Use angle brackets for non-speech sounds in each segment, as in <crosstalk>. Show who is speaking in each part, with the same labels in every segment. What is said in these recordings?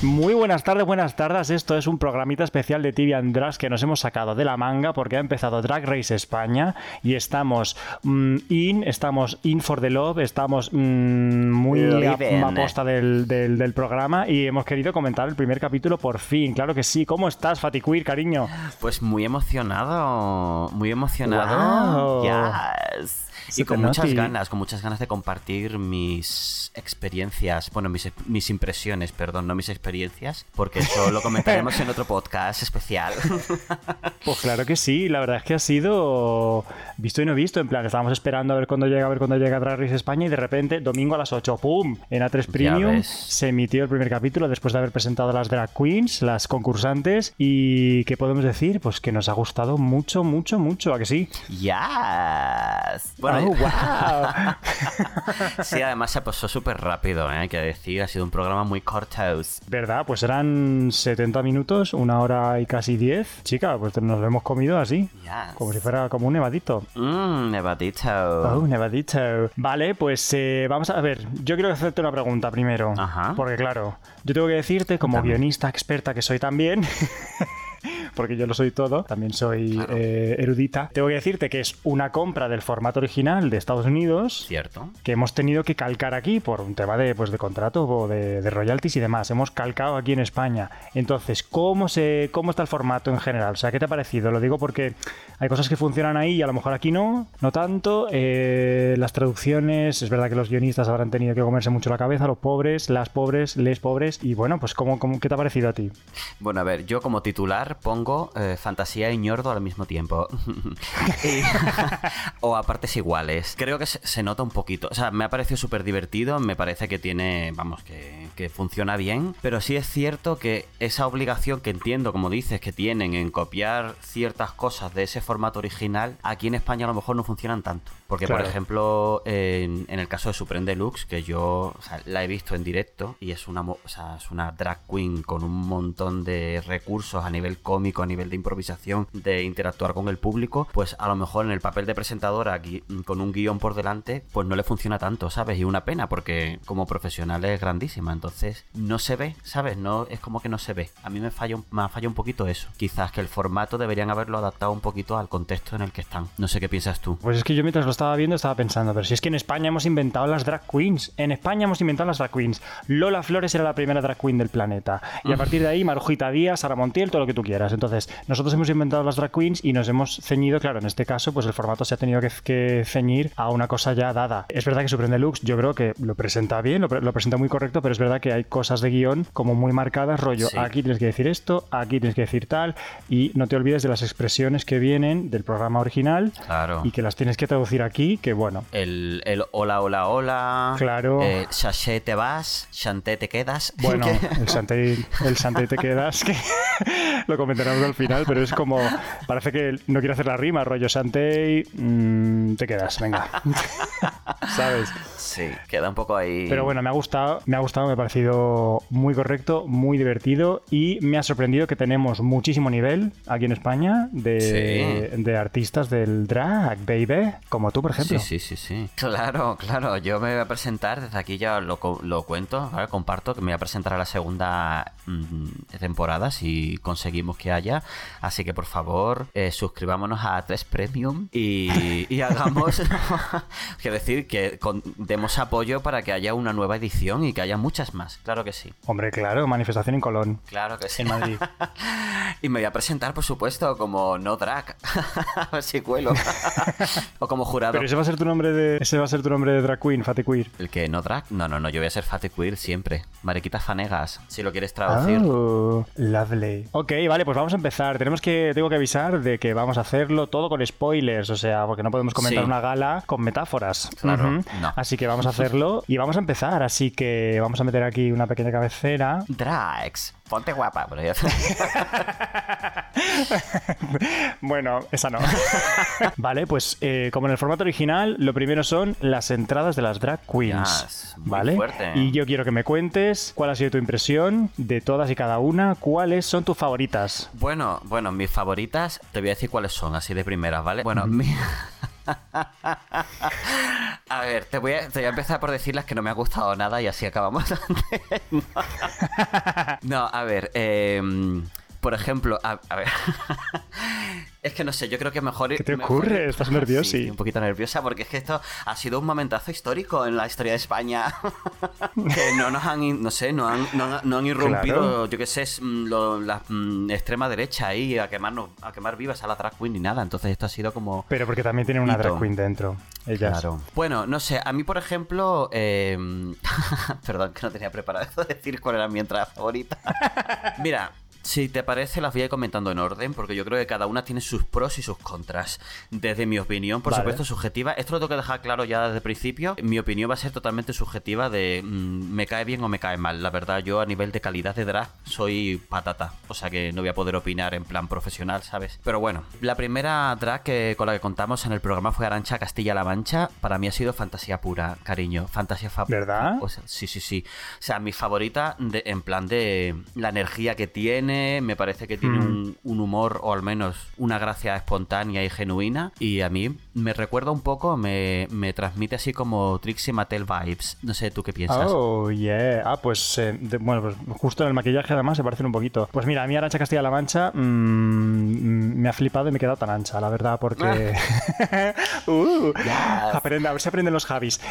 Speaker 1: Muy buenas tardes, buenas tardes. Esto es un programita especial de TV and Drags que nos hemos sacado de la manga porque ha empezado Drag Race España y estamos mm, in, estamos in for the love, estamos mm, muy a,
Speaker 2: Living.
Speaker 1: a posta del, del- del programa y hemos querido comentar el primer capítulo por fin. Claro que sí. ¿Cómo estás, Fatiquir, cariño?
Speaker 2: Pues muy emocionado, muy emocionado.
Speaker 1: Wow.
Speaker 2: Yes. Y con muchas
Speaker 1: noti.
Speaker 2: ganas, con muchas ganas de compartir mis experiencias, bueno, mis, mis impresiones, perdón, no mis experiencias, porque eso lo comentaremos <laughs> en otro podcast especial. <laughs>
Speaker 1: Pues claro que sí, la verdad es que ha sido visto y no visto. En plan, estábamos esperando a ver cuándo llega, a ver cuándo llega Drag Race España y de repente, domingo a las 8, ¡pum! En A3 Premium se emitió el primer capítulo después de haber presentado a las drag queens, las concursantes. ¿Y qué podemos decir? Pues que nos ha gustado mucho, mucho, mucho. ¿A que sí?
Speaker 2: Yes. Bueno,
Speaker 1: Oh, wow. <laughs>
Speaker 2: sí, además se pasó súper rápido, ¿eh? hay que decir, ha sido un programa muy cortos.
Speaker 1: ¿Verdad? Pues eran 70 minutos, una hora y casi 10. Chica, pues nos lo hemos comido así.
Speaker 2: Yes.
Speaker 1: Como si fuera como un nevadito.
Speaker 2: Mmm, nevadito.
Speaker 1: Oh, nevadito. Vale, pues eh, vamos a ver. Yo quiero hacerte una pregunta primero.
Speaker 2: Ajá.
Speaker 1: Porque claro, yo tengo que decirte, como guionista experta que soy también, <laughs> porque yo lo soy todo, también soy
Speaker 2: Claro.
Speaker 1: eh, erudita, tengo que decirte que es una compra del formato original de Estados Unidos.
Speaker 2: ¿Cierto?
Speaker 1: Que hemos tenido que calcar aquí por un tema de, pues, de contrato o de, de royalties y demás. Hemos calcado aquí en España. Entonces, ¿cómo, se, ¿cómo está el formato en general? O sea, ¿qué te ha parecido? Lo digo porque hay cosas que funcionan ahí y a lo mejor aquí no, no tanto. Eh, las traducciones, es verdad que los guionistas habrán tenido que comerse mucho la cabeza, los pobres, las pobres, les pobres. Y bueno, pues ¿cómo, cómo, ¿qué te ha parecido a ti?
Speaker 2: Bueno, a ver, yo como titular pongo eh, fantasía y ñordo al mismo tiempo. <laughs> <laughs> O a partes iguales. Creo que se, se nota un poquito. O sea, me ha parecido súper divertido. Me parece que tiene, vamos, que, que funciona bien. Pero sí es cierto que esa obligación que entiendo, como dices, que tienen en copiar ciertas cosas de ese formato original, aquí en España a lo mejor no funcionan tanto. Porque,
Speaker 1: Claro.
Speaker 2: por ejemplo, en, en el caso de Supreme Deluxe, que yo o sea, la he visto en directo y es una, mo- o sea, es una drag queen con un montón de recursos a nivel cómico, a nivel de improvisación, de interactuar con el público, pues a lo mejor en el papel de presentadora gui- con un guion por delante, pues no le funciona tanto, ¿sabes? Y una pena porque como profesional es grandísima, entonces no se ve, ¿sabes? No es como que no se ve. A mí me falla me ha fallado un poquito eso. Quizás que el formato deberían haberlo adaptado un poquito al contexto en el que están. No sé qué piensas tú.
Speaker 1: Pues es que yo mientras lo estaba viendo estaba pensando, pero si es que en España hemos inventado las drag queens. En España hemos inventado las drag queens. Lola Flores era la primera drag queen del planeta. Y a partir de ahí, Marujita Díaz, Sara Montiel, todo lo que tú quieras. Entonces, nosotros hemos inventado las drag queens y nos hemos ceñido, claro, en este caso, pues el formato se ha tenido que, que ceñir a una cosa ya dada. Es verdad que Supreme Deluxe, yo creo que lo presenta bien, lo, pre- lo presenta muy correcto, pero es verdad que hay cosas de guion como muy marcadas, rollo,
Speaker 2: Sí.
Speaker 1: aquí tienes que decir esto, aquí tienes que decir tal, y no te olvides de las expresiones que vienen del programa original
Speaker 2: Claro.
Speaker 1: y que las tienes que traducir aquí, que bueno.
Speaker 2: El, el hola, hola, hola.
Speaker 1: Claro.
Speaker 2: Eh, te vas, chanté te quedas. <laughs>
Speaker 1: Bueno, el Santei, el Santei te quedas, que <laughs> lo comentaremos al final, pero es como, parece que no quiere hacer la rima, rollo Santei, mm, te quedas, venga. <laughs> ¿Sabes?
Speaker 2: sí, queda un poco ahí.
Speaker 1: Pero bueno, me ha gustado, me ha gustado, me ha parecido muy correcto, muy divertido y me ha sorprendido que tenemos muchísimo nivel aquí en España de, de artistas del drag, baby, como tú, por ejemplo.
Speaker 2: Sí, sí, sí, sí. Claro, claro. Yo me voy a presentar, desde aquí ya lo, lo cuento, ¿vale? comparto, que me voy a presentar a la segunda mm, temporada si conseguimos que haya. Así que por favor, eh, suscribámonos a 3 Premium y, y <laughs> hagamos, <laughs> quiero decir, que con- demos apoyo para que haya una nueva edición y que haya muchas más. Claro que sí.
Speaker 1: Hombre, claro, manifestación en Colón,
Speaker 2: Claro que sí.
Speaker 1: en Madrid. <laughs>
Speaker 2: Y me voy a presentar, por supuesto, como no drag. a ver si cuelo. o como jurado.
Speaker 1: Pero ese va a ser tu nombre de, ese va a ser tu nombre de drag queen, Fate Queer.
Speaker 2: ¿El que no drag? No, no, no, yo voy a ser Fate Queer siempre. Mariquitas fanegas, si lo quieres traducir.
Speaker 1: Oh, lovely. Ok, vale, pues vamos a empezar. Tenemos que, tengo que avisar de que vamos a hacerlo todo con spoilers, o sea, porque no podemos comentar
Speaker 2: Sí.
Speaker 1: una gala con metáforas.
Speaker 2: Claro, no.
Speaker 1: Así que vamos a hacerlo y vamos a empezar. Así que vamos a meter aquí una pequeña cabecera.
Speaker 2: Drags, ponte guapa. Bueno, ya- <laughs>
Speaker 1: bueno, esa no. <laughs> vale, pues eh, como en el formato original, lo primero son las entradas de las drag queens.
Speaker 2: Yes,
Speaker 1: ¿Vale?
Speaker 2: fuerte.
Speaker 1: Y yo quiero que me cuentes cuál ha sido tu impresión de todas y cada una, cuáles son tus favoritas.
Speaker 2: Bueno, bueno, mis favoritas, te voy a decir cuáles son, así de primeras, ¿vale? Bueno, mi- <laughs> A ver, te voy, a, te voy a empezar por decir las que no me ha gustado nada y así acabamos. <laughs> <laughs> no, a ver, eh, por ejemplo, a, a ver. <laughs> es que no sé, yo creo que mejor.
Speaker 1: ¿Qué te
Speaker 2: mejor-
Speaker 1: ocurre? ¿Estás? <laughs>
Speaker 2: Sí, estoy un poquito nerviosa porque es que esto ha sido un momentazo histórico en la historia de España. <laughs> que no nos han, no sé, no han, no han, no han irrumpido,
Speaker 1: Claro.
Speaker 2: yo qué sé, mm, lo- la mm, extrema derecha ahí a quemarnos, a quemar vivas a la drag queen ni nada. Entonces esto ha sido como.
Speaker 1: Pero porque también tienen una
Speaker 2: Hito.
Speaker 1: drag queen dentro. Ellas.
Speaker 2: Claro. Bueno, no sé, a mí, por ejemplo, eh, perdón que no tenía preparado decir cuál era mi entrada favorita. Mira, si te parece, las voy a ir comentando en orden, porque yo creo que cada una tiene sus pros y sus contras. Desde mi opinión, por
Speaker 1: Vale.
Speaker 2: supuesto, subjetiva. Esto lo tengo que dejar claro ya desde el principio. Mi opinión va a ser totalmente subjetiva de mm, me cae bien o me cae mal. La verdad, yo a nivel de calidad de drag soy patata. O sea que no voy a poder opinar en plan profesional, ¿sabes? Pero bueno, la primera drag que, con la que contamos en el programa fue Arancha Castilla-La Mancha. Para mí ha sido fantasía pura, cariño. Fantasía fa-
Speaker 1: ¿Verdad?
Speaker 2: o sea, sí, sí, sí. O sea, mi favorita de- en plan de la energía que tiene, me parece que tiene
Speaker 1: Mm.
Speaker 2: un, un humor o al menos una gracia espontánea y genuina. Y a mí me recuerda un poco, me, me transmite así como Trixie Mattel vibes. No sé, ¿tú qué piensas?
Speaker 1: Oh, yeah. Ah, pues, eh, de- bueno, pues justo en el maquillaje además se parecen un poquito. Pues mira, a mí Arancha Castilla-La Mancha mm, mm, me ha flipado y me he quedado tan ancha, la verdad, porque... <laughs> uh, aprende, a ver si aprenden los Javis. <laughs>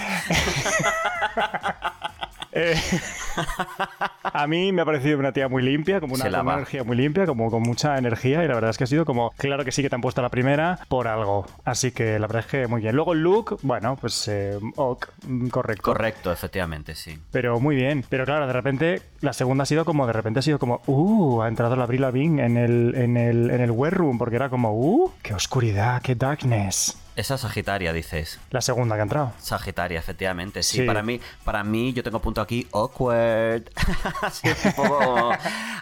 Speaker 1: <laughs> Eh, a mí me ha parecido una tía muy limpia, como una, energía muy limpia, como con mucha energía, y la verdad es que ha sido como, claro que sí que te han puesto la primera por algo. Así que la verdad es que muy bien. Luego look, bueno, pues eh, ok, mm, correcto.
Speaker 2: Correcto, efectivamente, sí.
Speaker 1: Pero muy bien. Pero claro, de repente, la segunda ha sido como, de repente ha sido como, uh, ha entrado la Avril Lavigne en el, en el, en el wareroom, porque era como, uh, qué oscuridad, qué darkness.
Speaker 2: Esa Sagitaria, dices.
Speaker 1: La segunda que ha entrado.
Speaker 2: Sagitaria, efectivamente. Sí,
Speaker 1: Sí.
Speaker 2: para mí, para mí, yo tengo punto aquí awkward. <laughs> Así un poco-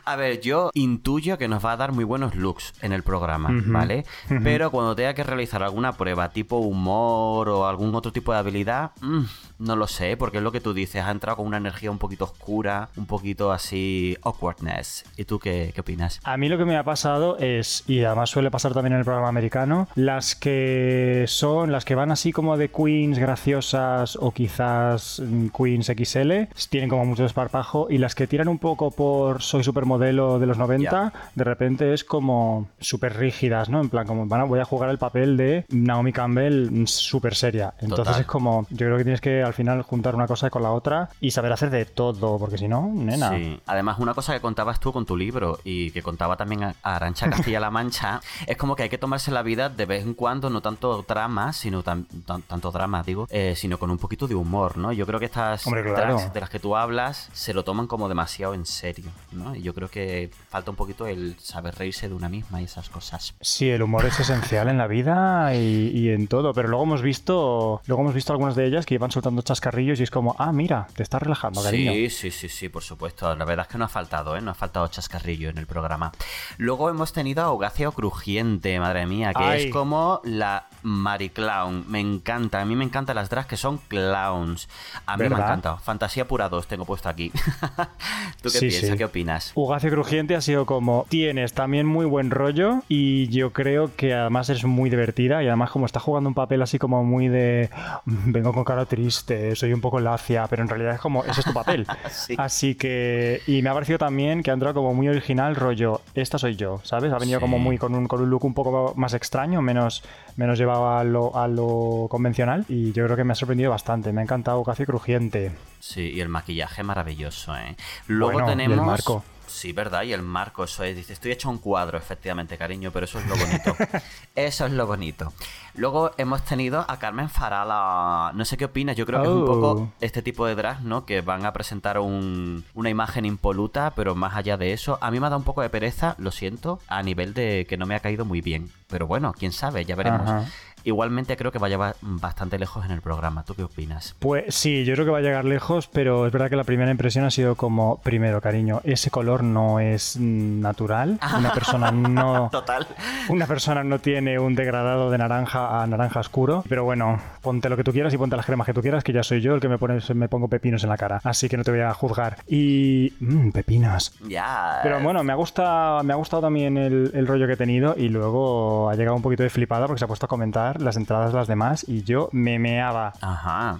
Speaker 2: A ver, yo intuyo que nos va a dar muy buenos looks en el programa, ¿vale? Pero cuando tenga que realizar alguna prueba tipo humor o algún otro tipo de habilidad, mm, no lo sé, porque es lo que tú dices, ha entrado con una energía un poquito oscura, un poquito así awkwardness. ¿Y tú qué, qué opinas?
Speaker 1: A mí lo que me ha pasado es, y además suele pasar también en el programa americano, las que son, las que van así como de queens graciosas o quizás mm, queens XL, tienen como mucho desparpajo, y las que tiran un poco por soy supermodelo de los 90, de repente es como súper rígidas, ¿no? En plan, como van a- voy a jugar el papel de Naomi Campbell mm, súper seria. Entonces
Speaker 2: Total.
Speaker 1: es como, yo creo que tienes que al final juntar una cosa con la otra y saber hacer de todo, porque si no, nena.
Speaker 2: Sí. Además, una cosa que contabas tú con tu libro y que contaba también a Arancha Castilla-La Mancha, <laughs> es como que hay que tomarse la vida de vez en cuando, no tanto drama, sino tan, tan- tanto drama, digo, eh, sino con un poquito de humor, ¿no? Yo creo que estas
Speaker 1: Hombre, claro.
Speaker 2: tracks de las que tú hablas se lo toman como demasiado en serio, ¿no? Y yo creo que falta un poquito el saber reírse de una misma y esas cosas.
Speaker 1: Sí, el humor es esencial en la vida y, y en todo, pero luego hemos visto, luego hemos visto algunas de ellas que iban soltando chascarrillos y es como, ah, mira, te estás relajando, cariño.
Speaker 2: Sí, sí, sí, sí, por supuesto. La verdad es que no ha faltado, ¿eh? No ha faltado chascarrillo en el programa. Luego hemos tenido a Augacio Crujiente, madre mía, que
Speaker 1: Ay.
Speaker 2: es como la Mariclown. Me encanta, a mí me encantan las drags que son clowns. A mí me
Speaker 1: ¿Verdad?
Speaker 2: ha encantado. Fantasía pura 2 tengo puesto aquí. <laughs> ¿Tú qué
Speaker 1: Sí,
Speaker 2: piensas?
Speaker 1: sí.
Speaker 2: ¿Qué opinas?
Speaker 1: Ugacio Crujiente ha sido como, tienes también muy buen rollo y yo creo que además eres muy divertida y además como está jugando un papel así como muy de, "Mm, vengo con cara triste, soy un poco lacia, pero en realidad es como, ese es tu papel. <laughs>
Speaker 2: Sí.
Speaker 1: Así que, y me ha parecido también que ha entrado como muy original rollo, esta soy yo, ¿sabes? Ha venido
Speaker 2: Sí.
Speaker 1: como muy con un, con un look un poco más extraño, menos, menos llevado a lo, a lo convencional y yo creo que me ha sorprendido bastante, me ha encantado Ugacio Crujiente.
Speaker 2: Sí, y el maquillaje maravilloso, ¿eh? Luego
Speaker 1: Bueno, y el
Speaker 2: tenemos.
Speaker 1: marco.
Speaker 2: Sí, ¿verdad? Y el marco, eso es. Dice, estoy hecho un cuadro, efectivamente, cariño, pero eso es lo bonito. <laughs> eso es lo bonito. Luego hemos tenido a Carmen Farala. No sé qué opinas, yo creo que es un
Speaker 1: Oh.
Speaker 2: poco este tipo de drag, ¿no? Que van a presentar un- una imagen impoluta, pero más allá de eso, a mí me ha dado un poco de pereza, lo siento, a nivel de que no me ha caído muy bien. Pero bueno, quién sabe, ya veremos.
Speaker 1: Ajá.
Speaker 2: Igualmente creo que vaya ba- bastante lejos en el programa. ¿Tú qué opinas?
Speaker 1: Pues sí, yo creo que va a llegar lejos, pero es verdad que la primera impresión ha sido como, primero, cariño, ese color no es natural. Una persona no, <laughs>
Speaker 2: Total.
Speaker 1: una persona no tiene un degradado de naranja a naranja oscuro. Pero bueno, ponte lo que tú quieras y ponte las cremas que tú quieras, que ya soy yo el que me pone, me pongo pepinos en la cara. Así que no te voy a juzgar. Y mm, pepinos.
Speaker 2: Ya.
Speaker 1: Pero bueno, me ha gustado, me ha gustado también el, el rollo que he tenido y luego ha llegado un poquito de flipada porque se ha puesto a comentar las entradas las demás y yo me meaba.
Speaker 2: Ajá.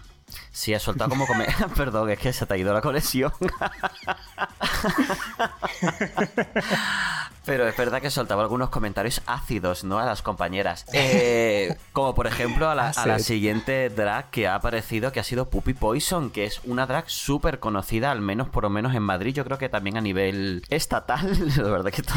Speaker 2: Sí, ha soltado como comer. <laughs> Perdón, es que se te ha ido la conexión. <laughs> Pero es verdad que soltaba algunos comentarios ácidos, ¿no? A las compañeras. Eh, como por ejemplo a la, a la, siguiente drag que ha aparecido, que ha sido Puppy Poison, que es una drag súper conocida, al menos por lo menos en Madrid, yo creo que también a nivel estatal. <laughs> La verdad que todo.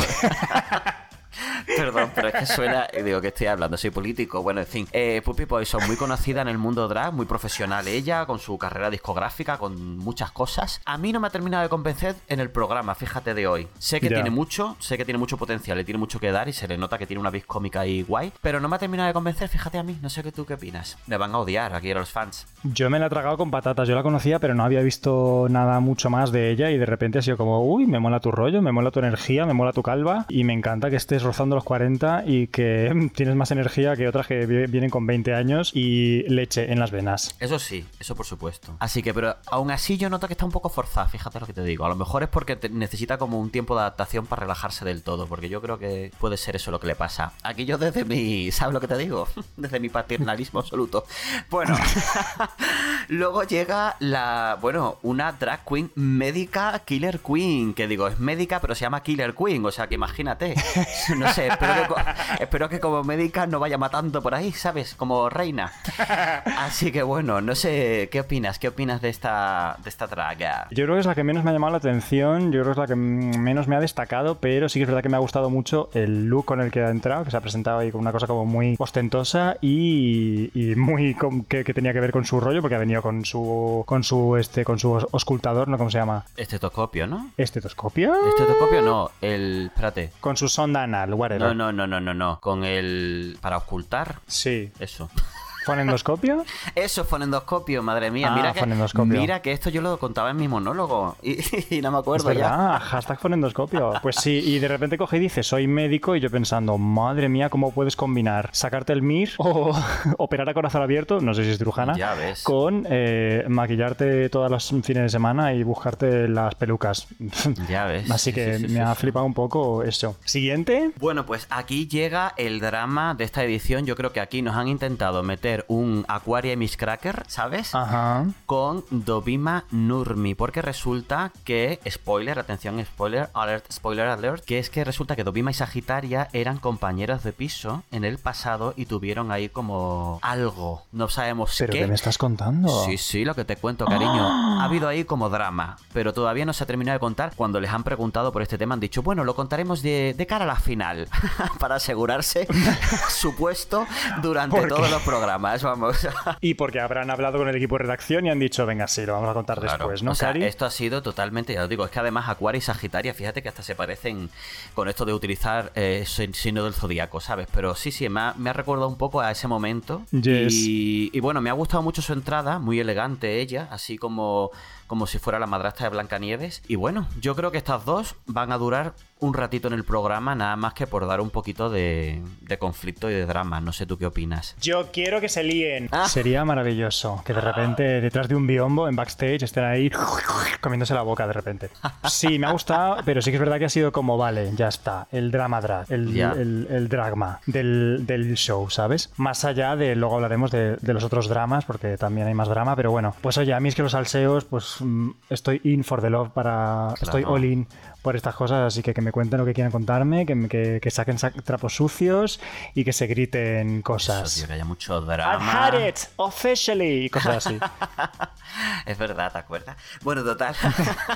Speaker 2: Perdón, pero es que suena. Digo que estoy hablando, soy político. Bueno, en fin. Eh, Puppy Poison, muy conocida en el mundo drag, muy profesional ella, con su carrera discográfica, con muchas cosas. A mí no me ha terminado de convencer en el programa, fíjate de hoy. Sé que tiene mucho, sé que tiene mucho potencial, le tiene mucho que dar y se le nota que tiene una vis cómica y guay. Pero no me ha terminado de convencer, fíjate a mí. No sé qué tú qué opinas. Me van a odiar aquí a los fans.
Speaker 1: Yo me la he tragado con patatas. Yo la conocía, pero no había visto nada mucho más de ella. Y de repente ha sido como, uy, me mola tu rollo, me mola tu energía, me mola tu calva. Y me encanta que estés rozando los 40 y que <laughs> tienes más energía que otras que vi- vienen con 20 años y leche en las venas.
Speaker 2: Eso sí, eso por supuesto. Así que, pero aún así yo noto que está un poco forzada, fíjate lo que te digo. A lo mejor es porque necesita como un tiempo de adaptación para relajarse del todo, porque yo creo que puede ser eso lo que le pasa. Aquí yo desde mi, ¿sabes lo que te digo? <laughs> Desde mi paternalismo absoluto. Bueno, <laughs> luego llega la, bueno, una drag queen médica killer queen, que digo, es médica pero se llama killer queen, o sea que imagínate. <laughs> No sé, espero que, co- espero que como médica no vaya matando por ahí, ¿sabes? Como reina. Así que bueno, no sé, ¿qué opinas? ¿Qué opinas de esta, de esta draga?
Speaker 1: Yo creo que es la que menos me ha llamado la atención, yo creo que es la que menos me ha destacado, pero sí que es verdad que me ha gustado mucho el look con el que ha entrado, que se ha presentado ahí con una cosa como muy ostentosa y, y muy com- que, que tenía que ver con su rollo, porque ha venido con su con su este con su os- auscultador, ¿no? ¿Cómo se llama?
Speaker 2: Estetoscopio, ¿no?
Speaker 1: ¿Estetoscopio?
Speaker 2: Estetoscopio no, el... Espérate.
Speaker 1: Con su sonda anal, whatever.
Speaker 2: No, no, no, no, no, no. Con el... Para ocultar.
Speaker 1: Sí.
Speaker 2: Eso.
Speaker 1: ¿Fonendoscopio?
Speaker 2: Eso, fonendoscopio, madre mía.
Speaker 1: Ah,
Speaker 2: mira, que, mira que esto yo lo contaba en mi monólogo y, <laughs> y no me
Speaker 1: Es
Speaker 2: acuerdo ya.
Speaker 1: hashtag fonendoscopio. Pues sí, y de repente coge y dice, soy médico, y yo pensando, madre mía, ¿cómo puedes combinar sacarte el MIR o <laughs> operar a corazón abierto, no sé si es cirujana,
Speaker 2: Ya ves.
Speaker 1: con eh, maquillarte todos los fines de semana y buscarte las pelucas? <laughs>
Speaker 2: Ya ves.
Speaker 1: Así
Speaker 2: Sí,
Speaker 1: que
Speaker 2: sí, sí,
Speaker 1: me ha flipado un poco eso. Siguiente.
Speaker 2: Bueno, pues aquí llega el drama de esta edición. Yo creo que aquí nos han intentado meter un Aquaria Miss Cracker, ¿sabes?
Speaker 1: Ajá.
Speaker 2: Con Dobima Nurmi, porque resulta que, spoiler, atención, spoiler alert, spoiler alert, que es que resulta que Dobima y Sagitaria eran compañeros de piso en el pasado y tuvieron ahí como algo, no sabemos
Speaker 1: ¿Pero
Speaker 2: qué.
Speaker 1: me estás contando?
Speaker 2: Sí, sí, lo que te cuento, cariño. <gasps> Ha habido ahí como drama, pero todavía no se ha terminado de contar. Cuando les han preguntado por este tema, han dicho, bueno, lo contaremos de, de cara a la final, <laughs> para asegurarse <laughs> su puesto durante todos los programas. Vamos. <laughs>
Speaker 1: Y porque habrán hablado con el equipo de redacción y han dicho, venga, sí, lo vamos a contar
Speaker 2: Claro.
Speaker 1: después, ¿no,
Speaker 2: o sea,
Speaker 1: Cari?
Speaker 2: esto ha sido totalmente, ya lo digo, es que además Acuario y Sagitaria, fíjate que hasta se parecen con esto de utilizar eh, signo del zodiaco, ¿sabes? Pero sí, sí, me ha, me ha recordado un poco a ese momento.
Speaker 1: Yes.
Speaker 2: Y, y bueno, me ha gustado mucho su entrada, muy elegante ella, así como, como si fuera la madrastra de Blancanieves. Y bueno, yo creo que estas dos van a durar un ratito en el programa, nada más que por dar un poquito de, de conflicto y de drama. No sé tú qué opinas.
Speaker 1: Yo quiero que se líen.
Speaker 2: Ah.
Speaker 1: Sería maravilloso que de repente detrás de un biombo en backstage estén ahí <laughs> comiéndose la boca de repente. Sí, me ha gustado, pero sí que es verdad que ha sido como, vale, ya está, el drama drag, el,
Speaker 2: Ya.
Speaker 1: el, el dragma del, del show, ¿sabes? Más allá de, luego hablaremos de, de los otros dramas, porque también hay más drama, pero bueno, pues oye, a mí es que los salseos, pues estoy in for the love para... Estoy all in por estas cosas, así que que me cuenten lo que quieran contarme, que, que, que saquen sa- trapos sucios y que se griten cosas.
Speaker 2: Eso, tío, que haya mucho
Speaker 1: I've
Speaker 2: drama.
Speaker 1: had it officially y cosas así. <laughs>
Speaker 2: Es verdad, ¿te acuerdas? Bueno, total.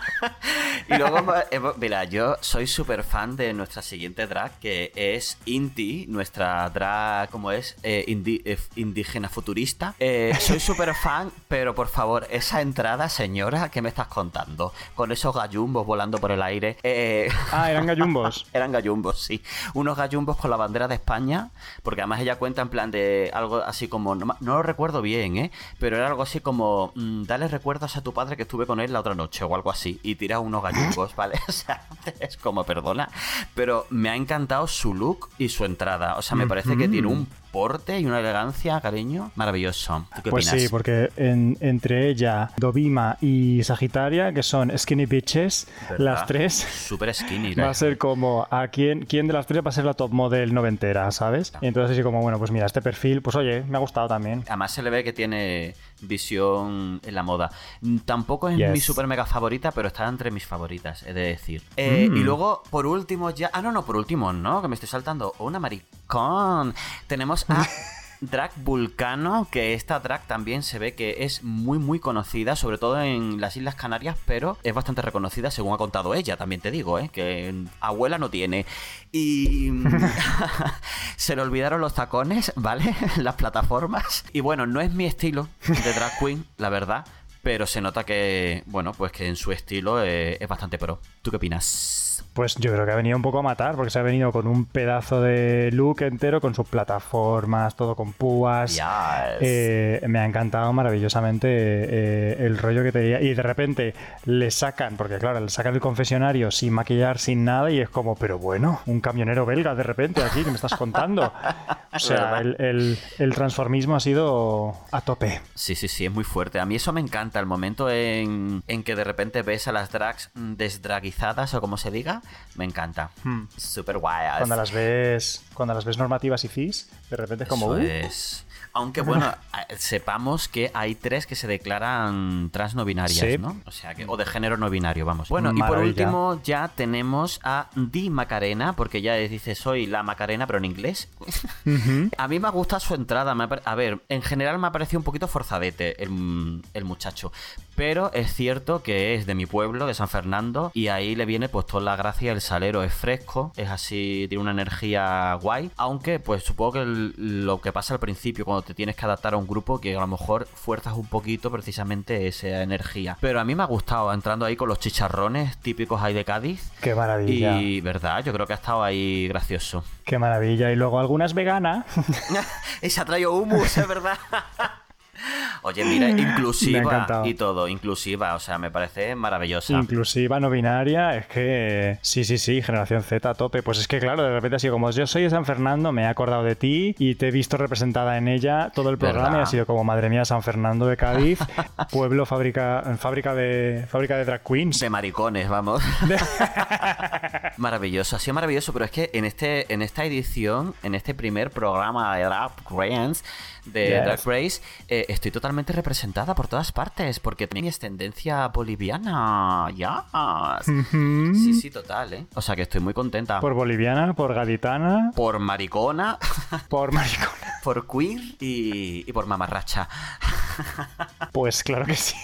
Speaker 2: <laughs> y luego, hemos- hemos- mira, yo soy súper fan de nuestra siguiente drag, que es Inti, nuestra drag, ¿cómo es? Eh, indi- eh, indígena futurista. Eh, soy súper fan, <laughs> pero por favor, esa entrada, señora, ¿qué me estás contando? Con esos gallumbos volando por el aire. Eh,
Speaker 1: Ah, eran gallumbos. <laughs>
Speaker 2: eran gallumbos, sí. Unos gallumbos con la bandera de España, porque además ella cuenta en plan de algo así como, no, no lo recuerdo bien, ¿eh? Pero era algo así como, mm, dale recuerdos a tu padre que estuve con él la otra noche o algo así, y tira unos gallumbos, <laughs> ¿vale? <laughs> O sea, es como, perdona. Pero me ha encantado su look y su entrada. O sea, me parece que tiene un porte y una elegancia, cariño, maravilloso. ¿Tú qué
Speaker 1: Pues
Speaker 2: opinas?
Speaker 1: sí, porque en- entre ella, Dovima y Sagitaria, que son skinny bitches,
Speaker 2: ¿Verdad?
Speaker 1: las tres,
Speaker 2: Súper skinny. <laughs>
Speaker 1: va a ser como a quién, quién de las tres va a ser la top model noventera, ¿sabes? Y entonces así como, bueno, pues mira, este perfil, pues oye, me ha gustado también.
Speaker 2: Además se le ve que tiene visión en la moda. Mm, Tampoco es
Speaker 1: Yes.
Speaker 2: mi super mega favorita, pero está entre mis favoritas, he de decir. Eh,
Speaker 1: Mm.
Speaker 2: Y luego, por último, ya... Ah, no, no, por último, ¿no? Que me estoy saltando. Una maricón. Tenemos a... <laughs> Drag Vulcano, que esta drag también se ve que es muy muy conocida, sobre todo en las Islas Canarias, pero es bastante reconocida según ha contado ella, también te digo, ¿eh? que abuela no tiene. Y <laughs> <laughs> se le olvidaron los tacones, ¿vale? <laughs> Las plataformas. Y bueno, no es mi estilo de drag queen, la verdad, pero se nota que, bueno, pues que en su estilo eh, es bastante pro. ¿Tú qué opinas?
Speaker 1: Pues yo creo que ha venido un poco a matar, porque se ha venido con un pedazo de look entero, con sus plataformas, todo con púas.
Speaker 2: Yes.
Speaker 1: Eh, me ha encantado maravillosamente eh, el rollo que tenía. Y de repente le sacan, porque claro, le sacan el confesionario sin maquillar, sin nada, y es como, pero bueno, un camionero belga de repente aquí, que me estás contando? O sea, el, el- el transformismo ha sido a tope.
Speaker 2: Sí, sí, sí, es muy fuerte. A mí eso me encanta, el momento en, en que de repente ves a las drags desdraguizadas o como se diga, me encanta.
Speaker 1: Hmm.
Speaker 2: Súper guay.
Speaker 1: Cuando las ves, cuando las ves normativas y cis, de repente es como,
Speaker 2: Eso
Speaker 1: "Uh".
Speaker 2: es. Aunque bueno, sepamos que hay tres que se declaran trans no binarias,
Speaker 1: Sí.
Speaker 2: ¿no? O sea, que, o de género no binario, vamos. Bueno, y por último ya tenemos a Di Macarena, porque ya dice soy la Macarena, pero en inglés. A mí me gusta su entrada. me a ver, en general me ha parecido un poquito forzadete el, el muchacho. Pero es cierto que es de mi pueblo, de San Fernando, y ahí le viene pues toda la gracia. El salero es fresco, es así, tiene una energía guay. Aunque, pues supongo que el- lo que pasa al principio, cuando te tienes que adaptar a un grupo, que a lo mejor fuerzas un poquito precisamente esa energía. Pero a mí me ha gustado, entrando ahí con los chicharrones típicos ahí de Cádiz.
Speaker 1: Qué maravilla.
Speaker 2: Y, ¿verdad? Yo creo que ha estado ahí gracioso.
Speaker 1: Qué maravilla. Y luego algunas veganas. <laughs>
Speaker 2: y se ha traído humus, es verdad. <laughs> Oye, mira,
Speaker 1: ha
Speaker 2: inclusiva y todo, inclusiva, o sea, me parece maravillosa.
Speaker 1: Inclusiva, no binaria, es que sí, sí, sí, generación Z a tope. Pues es que claro, de repente ha sido como yo soy de San Fernando, me he acordado de ti y te he visto representada en ella todo el programa
Speaker 2: ¿Verdad?
Speaker 1: y ha sido como madre mía, San Fernando de Cádiz, <laughs> pueblo, fábrica, fábrica de fábrica de drag queens.
Speaker 2: de maricones, vamos. <laughs> maravilloso, ha sido maravilloso, pero es que en este en esta edición, en este primer programa de Drag Queens de
Speaker 1: Yes.
Speaker 2: Drag Race, eh, estoy totalmente representada por todas partes, porque también es tendencia boliviana. Ya. Sí, sí, total, ¿eh? O sea que estoy muy contenta.
Speaker 1: Por boliviana, por gaditana,
Speaker 2: por maricona,
Speaker 1: por maricona. <laughs>
Speaker 2: por queer y, y por mamarracha. <laughs>
Speaker 1: Pues claro que sí.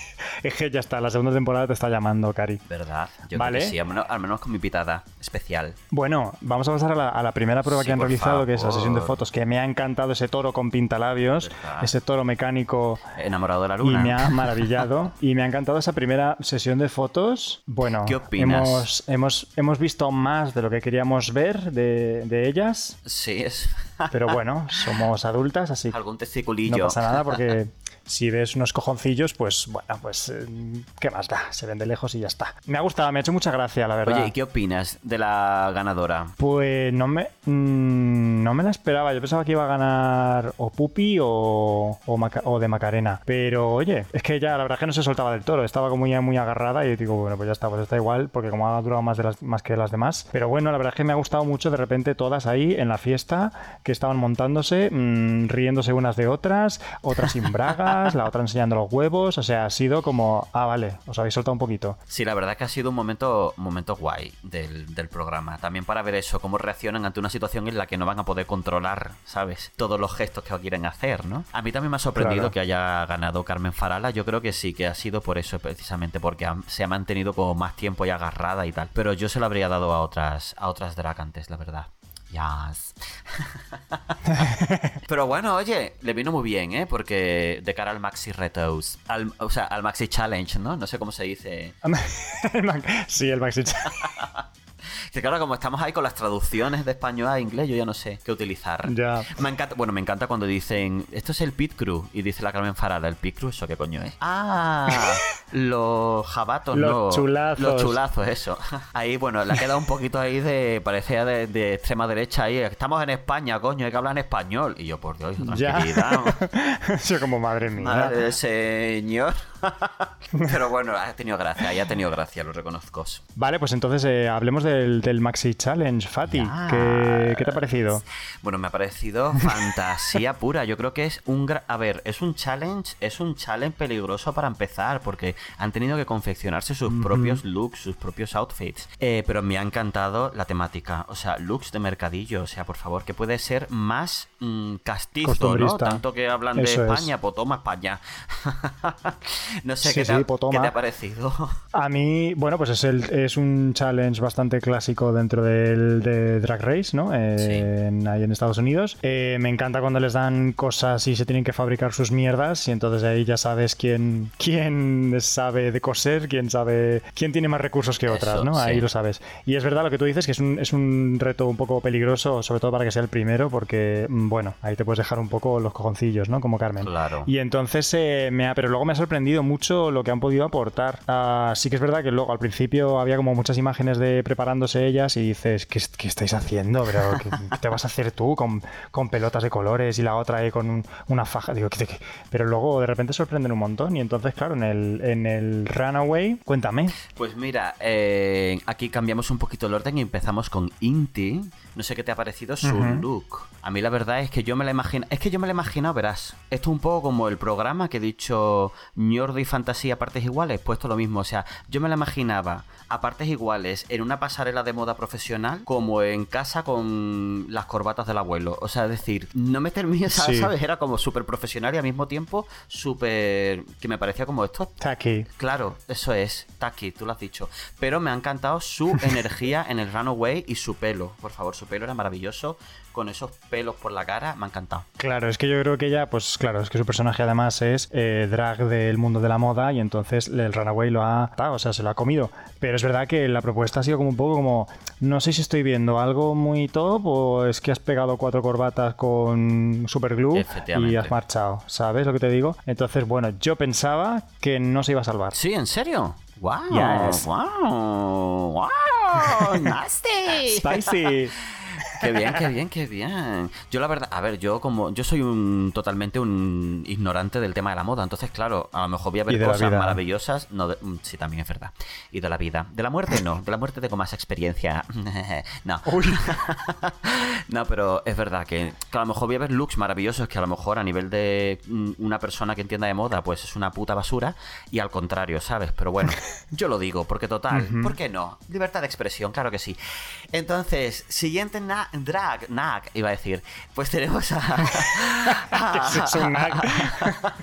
Speaker 1: Es que ya está, la segunda temporada te está llamando, Cari.
Speaker 2: ¿Verdad? Yo
Speaker 1: Vale.
Speaker 2: creo que sí, al menos, al menos con mi pitada especial.
Speaker 1: Bueno, vamos a pasar a la, a la primera prueba
Speaker 2: Sí,
Speaker 1: que han realizado, que es la sesión de fotos, que me ha encantado ese toro con pintalabios,
Speaker 2: ¿Verdad?
Speaker 1: ese toro mecánico
Speaker 2: Enamorado de la
Speaker 1: y
Speaker 2: luna.
Speaker 1: me ha <laughs> maravillado. y me ha encantado esa primera sesión de fotos. Bueno,
Speaker 2: ¿Qué opinas?
Speaker 1: Hemos, hemos, hemos visto más de lo que queríamos ver de, de ellas,
Speaker 2: Sí, es
Speaker 1: pero bueno, somos adultas, así <laughs> que
Speaker 2: algún
Speaker 1: no
Speaker 2: testiculillo.
Speaker 1: pasa nada porque si ves unos cojoncillos, pues bueno, pues eh, qué más da, se ven de lejos y ya está. Me ha gustado, me ha hecho mucha gracia, la verdad.
Speaker 2: Oye, ¿y qué opinas de la ganadora?
Speaker 1: Pues no me, mm, no me la esperaba. Yo pensaba que iba a ganar o Pupi o, o, Maca- o de Macarena. Pero oye, es que ya la verdad es que no se soltaba del toro. Estaba como muy, muy agarrada y digo, bueno, pues ya está, pues está igual porque como ha durado más, de las, más que las demás. Pero bueno, la verdad es que me ha gustado mucho de repente todas ahí en la fiesta que estaban montándose, mm, riéndose unas de otras, otras sin la otra enseñando los huevos. O sea, ha sido como, ah, vale, os habéis soltado un poquito.
Speaker 2: Sí, la verdad que ha sido un momento, un momento guay del, del programa. También para ver eso, cómo reaccionan ante una situación en la que no van a poder controlar, ¿sabes? Todos los gestos que quieren hacer, ¿no? A mí también me ha sorprendido
Speaker 1: Claro.
Speaker 2: que haya ganado Carmen Farala. Yo creo que sí, que ha sido por eso precisamente, porque ha- se ha mantenido como más tiempo y agarrada y tal. Pero yo se lo habría dado a otras, a otras drag antes, la verdad. Yes. <laughs> Pero bueno, oye, le vino muy bien, ¿eh? Porque de cara al Maxi Retos, al, o sea, al Maxi Challenge, ¿no? No sé cómo se dice. <laughs>
Speaker 1: Sí, el Maxi. <laughs>
Speaker 2: Que claro, como estamos ahí con las traducciones de español a inglés, yo ya no sé qué utilizar.
Speaker 1: Ya.
Speaker 2: Me encanta, bueno, me encanta cuando dicen, esto es el Pit Crew, y dice la Carmen Farada, ¿el Pit Crew eso qué coño es? Ah, <laughs> los jabatos,
Speaker 1: Los
Speaker 2: no.
Speaker 1: chulazos.
Speaker 2: Los chulazos, eso. <laughs> Ahí, bueno, le ha quedado un poquito ahí de, parecía de, de extrema derecha ahí, estamos en España, coño, hay que hablar en español. Y yo, por Dios, tranquilidad. <laughs>
Speaker 1: Yo como madre mía.
Speaker 2: Madre del señor. Pero bueno, ha tenido gracia, ya ha tenido gracia, lo reconozco.
Speaker 1: Vale, pues entonces eh, hablemos del, del Maxi Challenge, Fati. ¿Qué, qué te ha parecido?
Speaker 2: Bueno, me ha parecido fantasía <laughs> pura. Yo creo que es un... gra- A ver, es un challenge, es un challenge peligroso para empezar, porque han tenido que confeccionarse sus propios looks, sus propios outfits. Eh, pero me ha encantado la temática. O sea, looks de mercadillo. O sea, por favor, que puede ser más mm, castizo, ¿no? Tanto que hablan de
Speaker 1: Eso es.
Speaker 2: España, pues toma España. <laughs> no sé
Speaker 1: Sí,
Speaker 2: ¿qué, te ha,
Speaker 1: pues.
Speaker 2: ¿qué te ha parecido.
Speaker 1: A mí, bueno, pues es, el, es un challenge bastante clásico dentro del de Drag Race, ¿no? Eh, en- ahí en Estados Unidos. Eh, me encanta cuando les dan cosas y se tienen que fabricar sus mierdas y entonces ahí ya sabes quién, quién sabe de coser, quién sabe, quién tiene más recursos que otras,
Speaker 2: Eso,
Speaker 1: ¿no? Ahí
Speaker 2: sí.
Speaker 1: lo sabes. Y es verdad lo que tú dices, que es un, es un reto un poco peligroso, sobre todo para que sea el primero, porque, mm, bueno, ahí te puedes dejar un poco los cojoncillos, ¿no? Como Carmen.
Speaker 2: Claro.
Speaker 1: Y entonces, eh, me ha, pero luego me ha sorprendido mucho lo que han podido aportar. Ah, sí que es verdad que luego al principio había como muchas imágenes de preparándose ellas y dices, ¿qué, qué estáis haciendo? Pero ¿qué, qué te vas a hacer tú con, con pelotas de colores y la otra con un- una faja? Digo, ¿qué- qué? Pero luego de repente sorprenden un montón y entonces, claro, en el, en el Runaway, cuéntame.
Speaker 2: Pues mira, eh, aquí cambiamos un poquito el orden y empezamos con Inti. No sé qué te ha parecido su look. A mí la verdad es que yo me la imagino, es que yo me la he imaginado, verás. Esto es un poco como el programa que he dicho ñordo y fantasía a partes iguales, puesto lo mismo, o sea, yo me la imaginaba a partes iguales en una pasarela de moda profesional como en casa con las corbatas del abuelo. O sea, es decir, no me termina, <laughs>
Speaker 1: Sí.
Speaker 2: ¿sabes? Era como súper profesional y al mismo tiempo súper... que me parecía como esto
Speaker 1: Tacky.
Speaker 2: Claro, eso es, Taki, tú lo has dicho. Pero me ha encantado su <laughs> energía en el Runaway y su pelo. Por favor, su pelo era maravilloso. Con esos pelos por la cara, me ha encantado.
Speaker 1: Claro, es que yo creo que ella, pues claro, es que su personaje además es eh, drag del mundo de la moda y entonces el Runaway lo ha, o sea, se lo ha comido. Pero es verdad que la propuesta ha sido como un poco como, no sé si estoy viendo algo muy top o es que has pegado cuatro corbatas con superglue y has marchado, ¿sabes lo que te digo? Entonces, bueno, yo pensaba que no se iba a salvar.
Speaker 2: Sí, ¿en serio? ¡Wow!
Speaker 1: Yes.
Speaker 2: ¡Wow! ¡Wow! <laughs> ¡Nasty!
Speaker 1: Spicy.
Speaker 2: Qué bien, qué bien, qué bien. Yo la verdad, a ver, yo como yo soy un totalmente un ignorante del tema de la moda, entonces claro, a lo mejor voy a ver cosas maravillosas, no, de- mm, sí también es verdad. Y de la vida, de la muerte no, de la muerte tengo más experiencia. <laughs> no. <laughs> no, pero es verdad que, que a lo mejor voy a ver looks maravillosos que a lo mejor a nivel de mm, una persona que entienda de moda, pues es una puta basura y al contrario, ¿sabes? Pero bueno, yo lo digo porque total, <laughs> ¿por qué no? Libertad de expresión, claro que sí. Entonces, siguiente na- drag, nag, iba a decir, pues tenemos a... <laughs>
Speaker 1: ¿Qué es un nag? <laughs>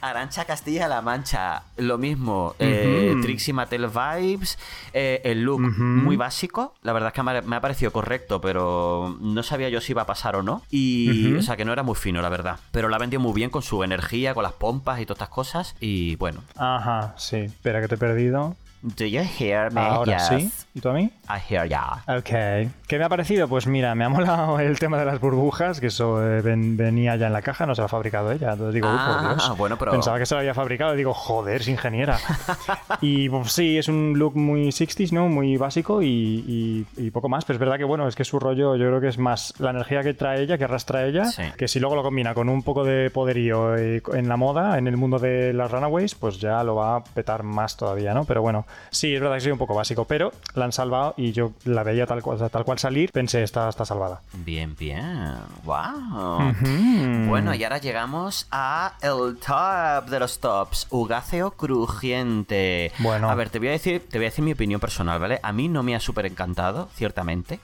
Speaker 2: Arancha Castilla-La Mancha, lo mismo, eh,
Speaker 1: Ujú.
Speaker 2: Trixie Mattel Vibes, eh, el look muy básico, la verdad es que me ha- parecido correcto, pero no sabía yo si iba a pasar o no, y o sea que no era muy fino, la verdad, pero la ha vendido muy bien con su energía, con las pompas y todas estas cosas, y bueno,
Speaker 1: Ajá, sí. Espera que te he perdido.
Speaker 2: Do you hear me?
Speaker 1: Ahora
Speaker 2: Yes.
Speaker 1: sí. ¿Y tú a mí?
Speaker 2: I hear ya.
Speaker 1: Ok. ¿Qué me ha parecido? Pues mira, me ha molado <laughs> el tema de las burbujas, que eso eh, ven- venía ya en la caja, no se lo ha fabricado ella. Entonces digo, uy, por
Speaker 2: Ah,
Speaker 1: Dios.
Speaker 2: bueno, pero-
Speaker 1: Pensaba que se lo había fabricado y digo, joder, es ingeniera. <laughs> y pues, sí, es un look muy 60s, ¿no? Muy básico y, y- y poco más. Pero es verdad que, bueno, es que su rollo yo creo que es más la energía que trae ella, que arrastra ella,
Speaker 2: Sí.
Speaker 1: que si luego lo combina con un poco de poderío eh, en la moda, en el mundo de las runaways, pues ya lo va a petar más todavía, ¿no? Pero bueno, sí, es verdad que soy un poco básico, pero la han salvado y yo la veía tal cual, tal cual salir, pensé, está, está salvada.
Speaker 2: Bien, bien. Wow. Bueno, y ahora llegamos a el top de los tops, Ugáceo Crujiente.
Speaker 1: Bueno.
Speaker 2: A ver, te voy a decir, te voy a decir mi opinión personal, ¿vale? A mí no me ha súper encantado, ciertamente.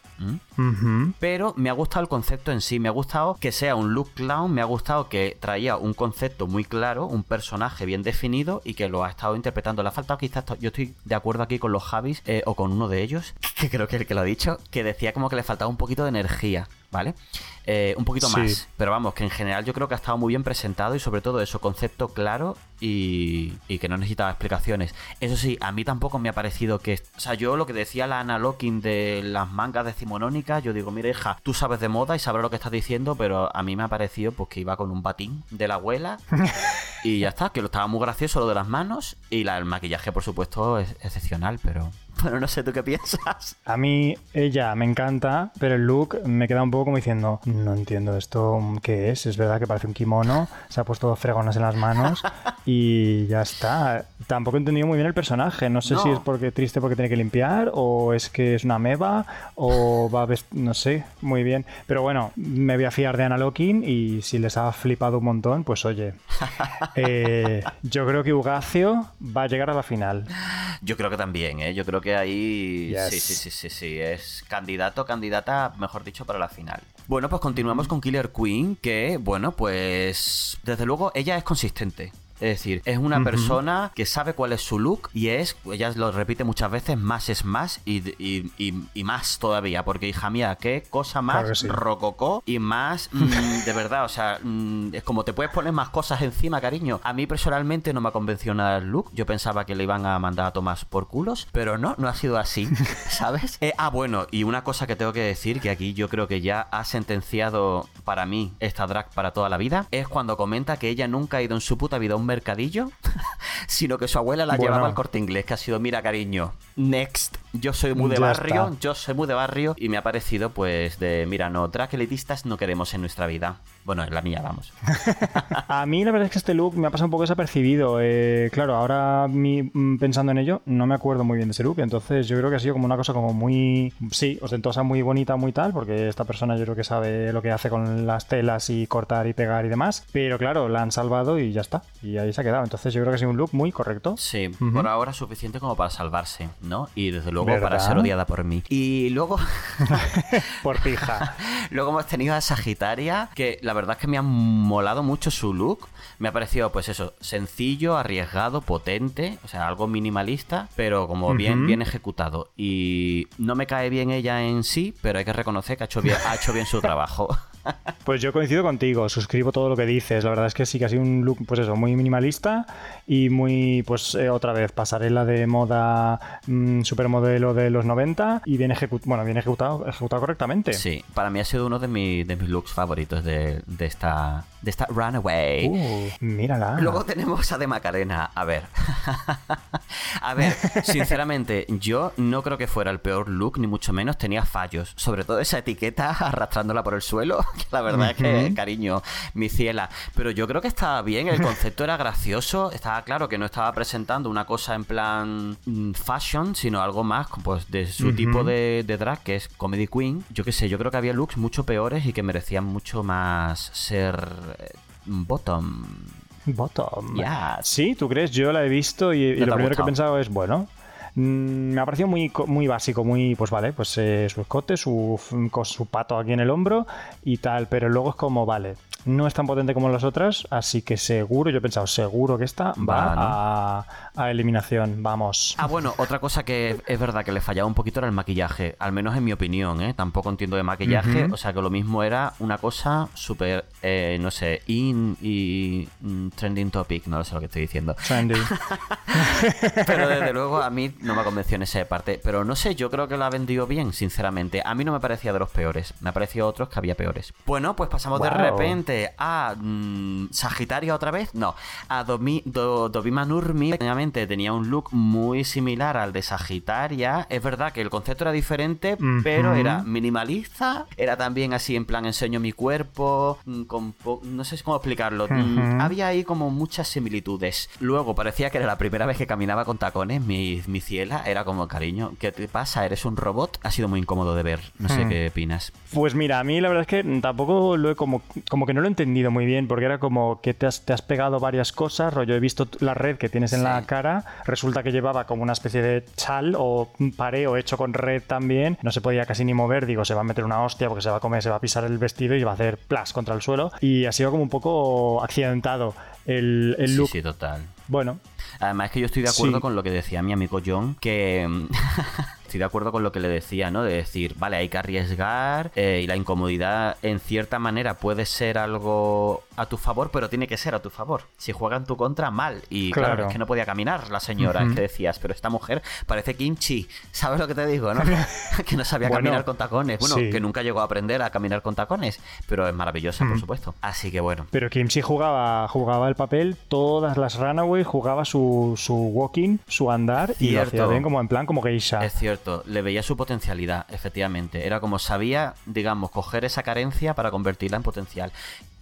Speaker 2: Pero me ha gustado el concepto en sí, me ha gustado que sea un look clown, me ha gustado que traía un concepto muy claro, un personaje bien definido y que lo ha estado interpretando. Le ha faltado quizás, yo estoy de acuerdo aquí con los Javis eh, o con uno de ellos, <laughs> que creo que el que lo ha dicho, que decía como que le faltaba un poquito de energía. ¿Vale? Eh, un poquito
Speaker 1: Sí.
Speaker 2: más. Pero vamos, que en general yo creo que ha estado muy bien presentado y sobre todo eso, concepto claro y, y que no necesitaba explicaciones. Eso sí, a mí tampoco me ha parecido que... O sea, yo lo que decía la Ana Locking de las mangas decimonónicas, yo digo, mira hija, tú sabes de moda y sabrás lo que estás diciendo, pero a mí me ha parecido pues que iba con un batín de la abuela <laughs> y ya está, que lo estaba muy gracioso lo de las manos y la, el maquillaje por supuesto es excepcional, pero... Pero no sé tú qué piensas. <laughs>
Speaker 1: A mí ella me encanta, pero el look me queda un poco como diciendo, no entiendo esto qué es, es verdad que parece un kimono, se ha puesto dos fregonas en las manos y ya está. Tampoco he entendido muy bien el personaje, no sé
Speaker 2: No.
Speaker 1: si es porque triste porque tiene que limpiar o es que es una meba o va a vest- no sé, muy bien. Pero bueno, me voy a fiar de Ana Locking y si les ha flipado un montón, pues oye, <laughs> eh, yo creo que Ugacio va a llegar a la final.
Speaker 2: Yo creo que también, ¿eh? Yo creo que ahí...
Speaker 1: Yes.
Speaker 2: Sí, sí, sí, sí, sí. Es candidato, candidata, mejor dicho, para la final. Bueno, pues continuamos con Killer Queen, que, bueno, pues... Desde luego, ella es consistente. Es decir, es una persona que sabe cuál es su look y es, ella lo repite muchas veces, más es más y, y- y- y más todavía. Porque, hija mía, qué cosa más
Speaker 1: Claro que sí.
Speaker 2: rococó y más mm, de verdad. O sea, mm, es como te puedes poner más cosas encima, cariño. A mí personalmente no me ha convencido nada el look. Yo pensaba que le iban a mandar a tomar por culos, pero no, no ha sido así, <laughs> ¿sabes? Eh, ah, bueno, y una cosa que tengo que decir, que aquí yo creo que ya ha sentenciado para mí esta drag para toda la vida, es cuando comenta que ella nunca ha ido en su puta vida a un mercadillo, <laughs> sino que su abuela la
Speaker 1: Bueno.
Speaker 2: llevaba al corte inglés, que ha sido, mira, cariño, next. Yo soy muy de
Speaker 1: Ya
Speaker 2: barrio,
Speaker 1: está.
Speaker 2: yo soy muy de barrio y me ha parecido, pues, de, mira, no, elitistas no queremos en nuestra vida. Bueno, en la mía, vamos. <laughs>
Speaker 1: A mí la verdad es que este look me ha pasado un poco desapercibido. Eh, claro, ahora mi- mm, pensando en ello, no me acuerdo muy bien de ese look. Entonces yo creo que ha sido como una cosa como muy, sí, ostentosa, muy bonita, muy tal, porque esta persona yo creo que sabe lo que hace con las telas y cortar y pegar y demás. Pero claro, la han salvado y ya está. Y ahí se ha quedado. Entonces yo creo que ha sido un look muy correcto.
Speaker 2: Sí, por ahora suficiente como para salvarse, ¿no? Y desde luego
Speaker 1: ¿Verdad?
Speaker 2: para ser odiada por mí. Y luego, <laughs>
Speaker 1: Por pija. <laughs>
Speaker 2: luego hemos tenido a Sagitaria, que la verdad es que me ha molado mucho su look. Me ha parecido, pues eso, sencillo, arriesgado, potente, o sea, algo minimalista, pero como bien, bien ejecutado. Y no me cae bien ella en sí, pero hay que reconocer que ha hecho bien, ha hecho bien su <laughs> trabajo. <laughs>
Speaker 1: Pues yo coincido contigo, suscribo todo lo que dices. La verdad es que sí que ha sido un look, pues eso, muy minimalista y muy, pues eh, otra vez, pasarela de moda mm, supermodelo de los 90 y bien bueno, ejecutado, ejecutado correctamente.
Speaker 2: Sí, para mí ha sido uno de, mi- de mis looks favoritos de esta, de esta Runaway.
Speaker 1: Uh, mírala.
Speaker 2: Luego tenemos a De Macarena. A ver. <laughs> a ver, sinceramente, yo no creo que fuera el peor look, ni mucho menos. Tenía fallos. Sobre todo esa etiqueta <laughs> arrastrándola por el suelo. <laughs> Que la verdad es que, cariño, mi ciela. Pero yo creo que estaba bien. El concepto era gracioso. Estaba claro que no estaba presentando una cosa en plan mm, fashion, sino algo más pues, de su tipo de, de drag, que es Comedy Queen. Yo qué sé, yo creo que había looks mucho peores y que merecían mucho más ser bottom.
Speaker 1: Bottom.
Speaker 2: Yes.
Speaker 1: Sí, ¿tú crees? Yo la he visto y, y
Speaker 2: ¿No te
Speaker 1: lo primero que he pensado es, bueno, mm, me ha parecido muy, co- muy básico, muy, pues vale, pues eh, su escote, su, con su pato aquí en el hombro y tal, pero luego es como, vale, no es tan potente como las otras, así que seguro, yo he pensado, seguro que esta va,
Speaker 2: Va, ¿no?
Speaker 1: a, a eliminación, vamos.
Speaker 2: Ah, bueno, otra cosa que es verdad que le fallaba un poquito era el maquillaje, al menos en mi opinión, ¿eh? Tampoco entiendo de maquillaje, o sea que lo mismo era una cosa súper, eh, no sé, in y mm, trending topic, no sé lo que estoy diciendo.
Speaker 1: Trendy. <laughs>
Speaker 2: Pero desde luego a mí no me convenció en esa parte. Pero no sé, yo creo que la ha vendido bien, sinceramente. A mí no me parecía de los peores. Me ha parecido otros que había peores. Bueno, pues pasamos de
Speaker 1: Wow.
Speaker 2: A mm, Sagitaria otra vez. No, a Domi, Do- Dovima Nurmi. Obviamente tenía un look muy similar al de Sagitaria. Es verdad que el concepto era diferente, pero era minimalista. Era también así en plan enseño mi cuerpo. mm, con no sé cómo explicarlo. Mm, había ahí como muchas similitudes. Luego parecía que era la primera vez que caminaba con tacones, mi, mi ciela. Era como, cariño, ¿qué te pasa? ¿Eres un robot? Ha sido muy incómodo de ver. No sé
Speaker 1: Hmm.
Speaker 2: qué opinas.
Speaker 1: Pues mira, a mí la verdad es que tampoco lo he como, como que no lo he entendido muy bien, porque era como que te has, te has pegado varias cosas, rollo, he visto la red que tienes en
Speaker 2: Sí.
Speaker 1: la cara, resulta que llevaba como una especie de chal o un pareo hecho con red también, no se podía casi ni mover, digo, se va a meter una hostia porque se va a comer, se va a pisar el vestido y va a hacer plas contra el suelo, y ha sido como un poco accidentado el, el
Speaker 2: Sí,
Speaker 1: look.
Speaker 2: sí, total.
Speaker 1: Bueno,
Speaker 2: Además es que yo estoy de acuerdo
Speaker 1: Sí.
Speaker 2: con lo que decía mi amigo John, que mm, <laughs> estoy de acuerdo con lo que le decía, ¿no? De decir, vale, hay que arriesgar eh, y la incomodidad en cierta manera puede ser algo a tu favor, pero tiene que ser a tu favor. Si juega en tu contra, mal. Y claro, es que no podía caminar la señora, es que decías, pero esta mujer parece kimchi. ¿Sabes lo que te digo, no? <laughs> <laughs> que no sabía caminar con tacones. Bueno, que nunca llegó a aprender a caminar con tacones, pero es maravillosa, por supuesto. Así que bueno.
Speaker 1: Pero kimchi jugaba, jugaba el papel, todas las Runaway jugaba su, su walking, su andar, y lo hacía bien como en plan como geisha.
Speaker 2: Es cierto, le veía su potencialidad, efectivamente. Era como sabía, digamos, coger esa carencia para convertirla en potencial.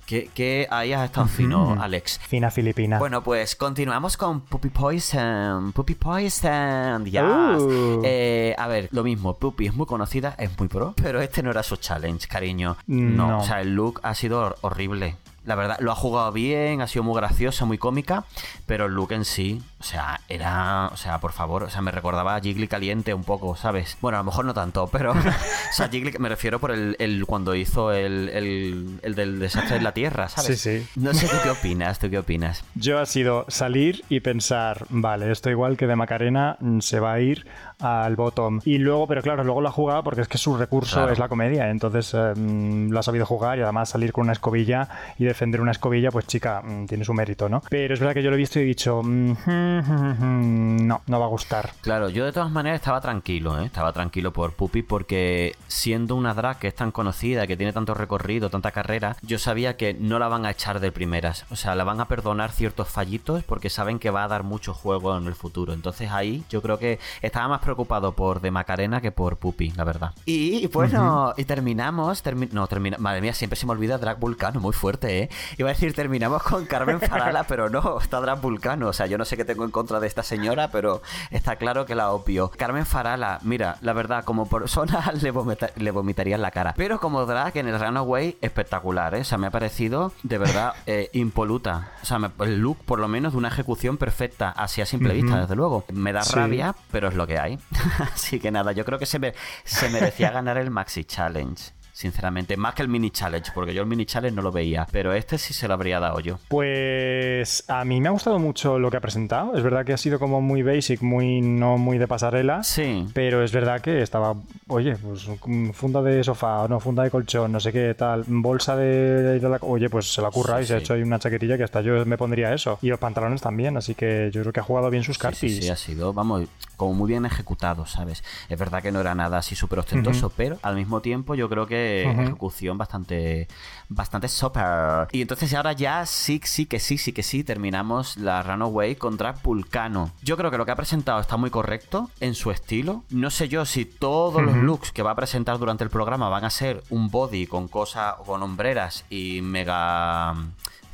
Speaker 2: Que, ahí has estado fino, Alex.
Speaker 1: Fina filipina.
Speaker 2: Bueno, pues continuamos con Puppy Poison. Puppy Poison, ya. Uh. Eh, a ver, lo mismo, Puppy es muy conocida, es muy pro, pero este no era su challenge, cariño. no. o sea, el look ha sido horrible. La verdad, lo ha jugado bien, ha sido muy graciosa, muy cómica, pero el look en sí, o sea, era, o sea, por favor, o sea, me recordaba a Jiggly caliente un poco, ¿sabes? Bueno, a lo mejor no tanto, pero, <laughs> o sea, Jiggly, me refiero por el, el cuando hizo el, el, el, del desastre de la Tierra, ¿sabes?
Speaker 1: Sí, sí.
Speaker 2: No sé tú qué opinas, tú qué opinas.
Speaker 1: Yo ha sido salir y pensar, vale, esto igual que de Macarena mm, se va a ir al bottom. Y luego, pero claro, luego lo ha jugado porque es que su recurso es la comedia, entonces em, lo ha sabido jugar y además salir con una escobilla y defender una escobilla, pues chica, mm, tiene su mérito, ¿no? Pero es verdad que yo lo he visto y he dicho, mm, no, no va a gustar.
Speaker 2: Claro, yo de todas maneras estaba tranquilo, ¿eh? estaba tranquilo por Puppy porque siendo una drag que es tan conocida, que tiene tanto recorrido, tanta carrera, yo sabía que no la van a echar de primeras, o sea, la van a perdonar ciertos fallitos porque saben que va a dar mucho juego en el futuro. Entonces ahí yo creo que estaba más preocupado por de Macarena que por Puppy, la verdad. Y bueno, y terminamos. no, termina. Madre mía, siempre se me olvida Drag Vulcano, muy fuerte, ¿eh? Iba a decir, terminamos con Carmen Farala, pero no, está Drag Vulcano. O sea, yo no sé qué tengo en contra de esta señora, pero está claro que la opio. Carmen Farala, mira, la verdad, como persona <laughs> le, le vomitaría en la cara. Pero como drag en el Runaway, espectacular, ¿eh? O sea, me ha parecido de verdad <laughs> eh, impoluta. O sea, el look, por lo menos, de una ejecución perfecta, así a simple vista, desde luego. Me da rabia, pero es lo que hay. <laughs> Así que nada, yo creo que se, se merecía ganar el Maxi Challenge sinceramente. Más que el mini challenge, porque yo el mini challenge no lo veía, pero este sí se lo habría dado yo.
Speaker 1: Pues a mí me ha gustado mucho lo que ha presentado. Es verdad que ha sido como muy basic, muy no muy de pasarela.
Speaker 2: Sí.
Speaker 1: Pero es verdad que estaba, oye, pues funda de sofá, no, funda de colchón, no sé qué tal, bolsa de... Oye, pues se la curra y se ha hecho ahí una chaquetilla que hasta yo me pondría eso. Y los pantalones también, así que yo creo que ha jugado bien sus cartas.
Speaker 2: Sí, sí, ha sido, vamos, como muy bien ejecutado, ¿sabes? Es verdad que no era nada así súper ostentoso, pero al mismo tiempo yo creo que ejecución bastante, bastante super. Y entonces ahora ya sí, sí que sí, sí que sí, terminamos la Runaway contra Pulcano. Yo creo que lo que ha presentado está muy correcto en su estilo. No sé yo si todos los looks que va a presentar durante el programa van a ser un body con cosas, con hombreras y mega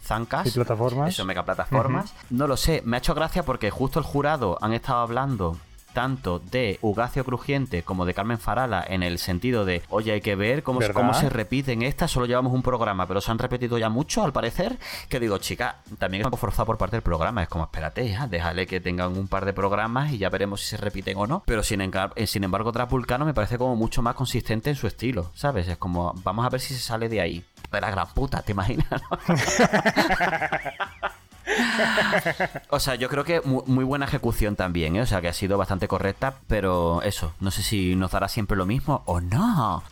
Speaker 2: zancas.
Speaker 1: Y plataformas.
Speaker 2: Eso, mega plataformas. No lo sé. Me ha hecho gracia porque justo el jurado han estado hablando tanto de Ugacio Crujiente como de Carmen Farala en el sentido de, oye, hay que ver cómo, cómo se repiten estas, solo llevamos un programa, pero se han repetido ya mucho al parecer, que digo, chica, también es un poco forzado por parte del programa, es como, espérate, ya, déjale que tengan un par de programas y ya veremos si se repiten o no, pero sin, eh, sin embargo Trapulcano me parece como mucho más consistente en su estilo, ¿sabes? Es como, vamos a ver si se sale de ahí. De la gran puta, ¿te imaginas? <laughs> o sea, yo creo que muy, buena ejecución también, ¿eh? O sea, que ha sido bastante correcta, pero eso, no sé si nos dará siempre lo mismo o no.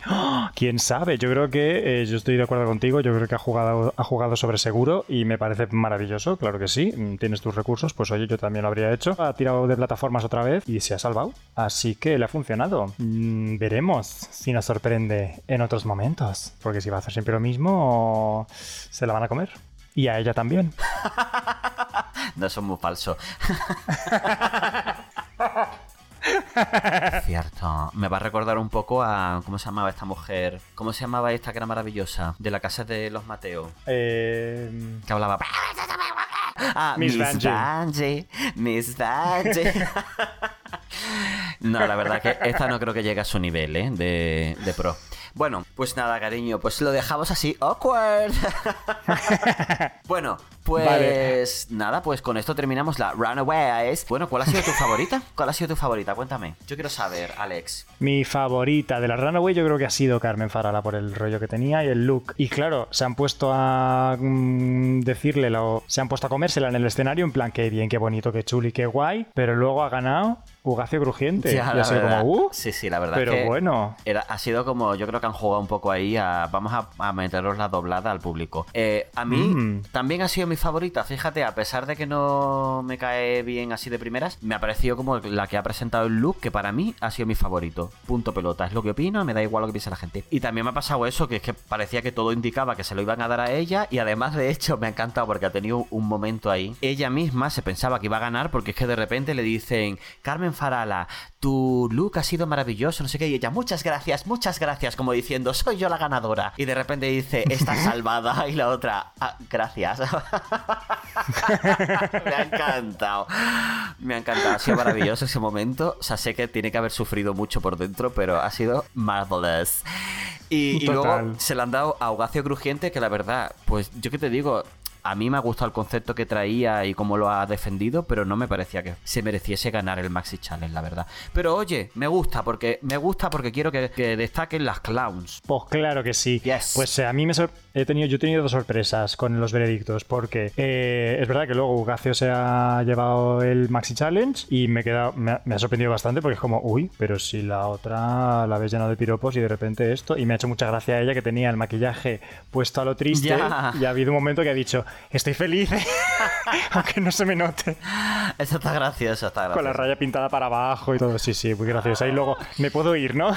Speaker 1: Quién sabe, yo creo que eh, yo estoy de acuerdo contigo, yo creo que ha jugado, ha jugado sobre seguro y me parece maravilloso, claro que sí, mm, tienes tus recursos, pues oye, yo también lo habría hecho. Ha tirado de plataformas otra vez y se ha salvado, así que le ha funcionado. Mm, veremos si nos sorprende en otros momentos, porque si va a hacer siempre lo mismo, se la van a comer. Y a ella también. <laughs>
Speaker 2: no, eso es muy falso. <laughs> Cierto. Me va a recordar un poco a. ¿Cómo se llamaba esta mujer? ¿Cómo se llamaba esta que era maravillosa? De la casa de los Mateo.
Speaker 1: Eh...
Speaker 2: Que hablaba.
Speaker 1: Ah, Miss, Miss
Speaker 2: Miss Vanjie. <laughs> no, la verdad que esta no creo que llegue a su nivel ¿eh? de, de pro. Bueno, pues nada, cariño, pues lo dejamos así, awkward. <laughs> bueno, pues nada, pues con esto terminamos la Runaways. Bueno, ¿cuál ha sido tu favorita? ¿Cuál ha sido tu favorita? Cuéntame. Yo quiero saber, Alex.
Speaker 1: Mi favorita de la Runaway yo creo que ha sido Carmen Farala por el rollo que tenía y el look. Y claro, se han puesto a mm, decirle, lo, se han puesto a comérsela en el escenario en plan, qué bien, qué bonito, qué chuli, qué guay, pero luego ha ganado Ugacio Crujiente.
Speaker 2: Ya,
Speaker 1: y
Speaker 2: la
Speaker 1: ha sido
Speaker 2: verdad.
Speaker 1: como, uh,
Speaker 2: sí, sí, la verdad
Speaker 1: pero
Speaker 2: que
Speaker 1: bueno.
Speaker 2: era- ha sido como, yo creo que han jugado un poco ahí a, vamos a, a meteros la doblada al público. Eh, a mí
Speaker 1: Mm.
Speaker 2: también ha sido mi favorita, fíjate, a pesar de que no me cae bien así de primeras, me ha parecido como la que ha presentado el look, que para mí ha sido mi favorito. Punto pelota, es lo que opino, me da igual lo que piense la gente. Y también me ha pasado eso, que es que parecía que todo indicaba que se lo iban a dar a ella, y además de hecho me ha encantado porque ha tenido un momento ahí. Ella misma se pensaba que iba a ganar porque es que de repente le dicen, Carmen Farala, tu look ha sido maravilloso, no sé qué, y ella, muchas gracias, muchas gracias, como diciendo, soy yo la ganadora. Y de repente dice, estás <laughs> salvada, y la otra, "Ah, gracias. <laughs> me ha encantado. Me ha encantado. Ha sido maravilloso ese momento. O sea, sé que tiene que haber sufrido mucho por dentro, pero ha sido marvelous. Y, y luego se le han dado a Augacio Crujiente, que la verdad, pues yo que te digo, a mí me ha gustado el concepto que traía y cómo lo ha defendido, pero no me parecía que se mereciese ganar el Maxi Challenge, la verdad. Pero oye, me gusta porque me gusta porque quiero que, que destaquen las clowns.
Speaker 1: Pues claro que sí.
Speaker 2: Yes.
Speaker 1: Pues eh, a mí me sor- he tenido, yo he tenido dos sorpresas con los veredictos, porque eh, es verdad que luego Ugacio se ha llevado el Maxi Challenge y me, he quedado- me, ha- me ha sorprendido bastante porque es como, uy, pero si la otra la ves llenado de piropos y de repente esto, y me ha hecho mucha gracia a ella que tenía el maquillaje puesto a lo triste
Speaker 2: Ya.
Speaker 1: y ha habido un momento que ha dicho, estoy feliz, <laughs> aunque no se me note,
Speaker 2: Eso está gracioso, está gracioso.
Speaker 1: con la raya pintada para abajo y todo, sí, sí, muy graciosa. Y luego, me puedo ir, ¿no?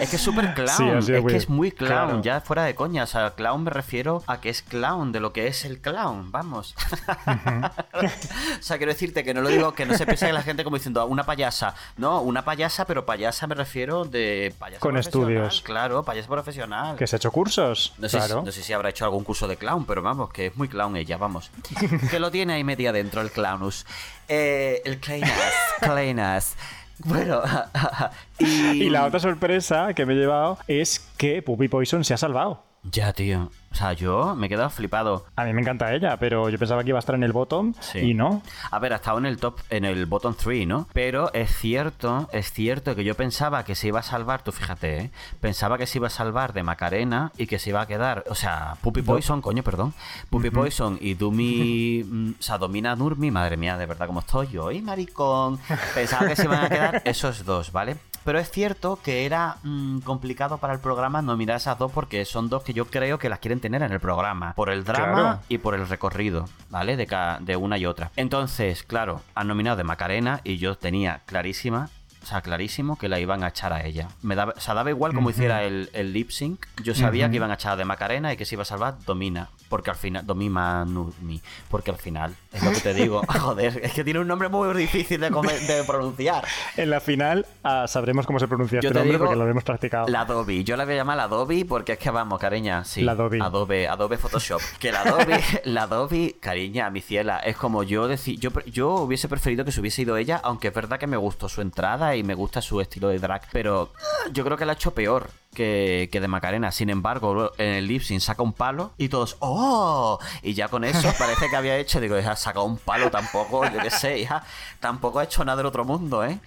Speaker 2: Es que es súper clown,
Speaker 1: Sí,
Speaker 2: es que es muy clown,
Speaker 1: claro.
Speaker 2: ya fuera de coña. O sea, clown me refiero a que es clown, de lo que es el clown, vamos. <laughs> o sea, quiero decirte que no lo digo, que no se piense que la gente como diciendo "Ah, una payasa. No, una payasa, pero payasa me refiero de payasa
Speaker 1: Con
Speaker 2: profesional,
Speaker 1: estudios.
Speaker 2: Claro, payasa profesional.
Speaker 1: Que se ha hecho cursos.
Speaker 2: No sé, no sé si habrá hecho algún curso de clown, pero vamos, que es muy clown ella, vamos. <laughs> que lo tiene ahí media dentro el clownus. Eh, el clownas, clownas. Bueno, <laughs> y...
Speaker 1: Y la otra sorpresa que me he llevado es que Puppy Poison se ha salvado.
Speaker 2: Ya, tío. O sea, yo me he quedado flipado.
Speaker 1: A mí me encanta ella, pero yo pensaba que iba a estar en el bottom
Speaker 2: Sí.
Speaker 1: y no.
Speaker 2: A ver, ha estado en el top, en el bottom 3, ¿no? Pero es cierto, es cierto que yo pensaba que se iba a salvar, tú fíjate, ¿eh? Pensaba que se iba a salvar de Macarena y que se iba a quedar, o sea, Puppy Poison, coño, perdón. Puppy Poison y Dumi, <laughs> mm, o sea, Domina Nurmi, madre mía, de verdad, como estoy yo, ¡y maricón! Pensaba que se iban a quedar <laughs> esos dos, ¿vale? Pero es cierto que era mm, complicado para el programa nominar esas dos porque son dos que yo creo que las quieren tener en el programa. Por el drama
Speaker 1: Claro.
Speaker 2: y por el recorrido, ¿vale? De, ca- de una y otra. Entonces, claro, han nominado de Macarena y yo tenía clarísima, o sea, clarísimo que la iban a echar a ella. Me daba, o sea, daba igual como hiciera el, el lip sync. Yo sabía que iban a echar de Macarena y que se iba a salvar Domina. Porque al final, Domima Nurmi. Porque al final, es lo que te digo. <laughs> Joder, es que tiene un nombre muy difícil de, come- de pronunciar.
Speaker 1: En la final ah, sabremos cómo se pronuncia
Speaker 2: Yo
Speaker 1: este
Speaker 2: te
Speaker 1: nombre
Speaker 2: digo
Speaker 1: porque lo habremos practicado.
Speaker 2: La Adobe. Yo la voy a llamar la Adobe porque es que vamos, cariña. Sí.
Speaker 1: La Adobe.
Speaker 2: Adobe, Adobe Photoshop. Que la Adobe, <laughs> la Adobe, cariña, mi ciela, es como yo decir, yo, yo hubiese preferido que se hubiese ido ella, aunque es verdad que me gustó su entrada y me gusta su estilo de drag, pero yo creo que la ha hecho peor. Que, que de Macarena, sin embargo, en el lip sync saca un palo y todos, ¡oh! Y ya con eso <laughs> parece que había hecho, digo, ha sacado un palo tampoco, yo qué sé, hija, tampoco ha hecho nada del otro mundo, ¿eh?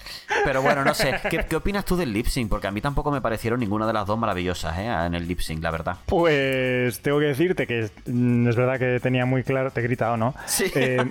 Speaker 2: Pero bueno, no sé, ¿qué, qué opinas tú del lip sync? Porque a mí tampoco me parecieron ninguna de las dos maravillosas, ¿eh? En el lip sync, la verdad.
Speaker 1: Pues tengo que decirte que mm, es verdad que tenía muy claro, te he gritado, ¿no?
Speaker 2: Sí.
Speaker 1: Eh,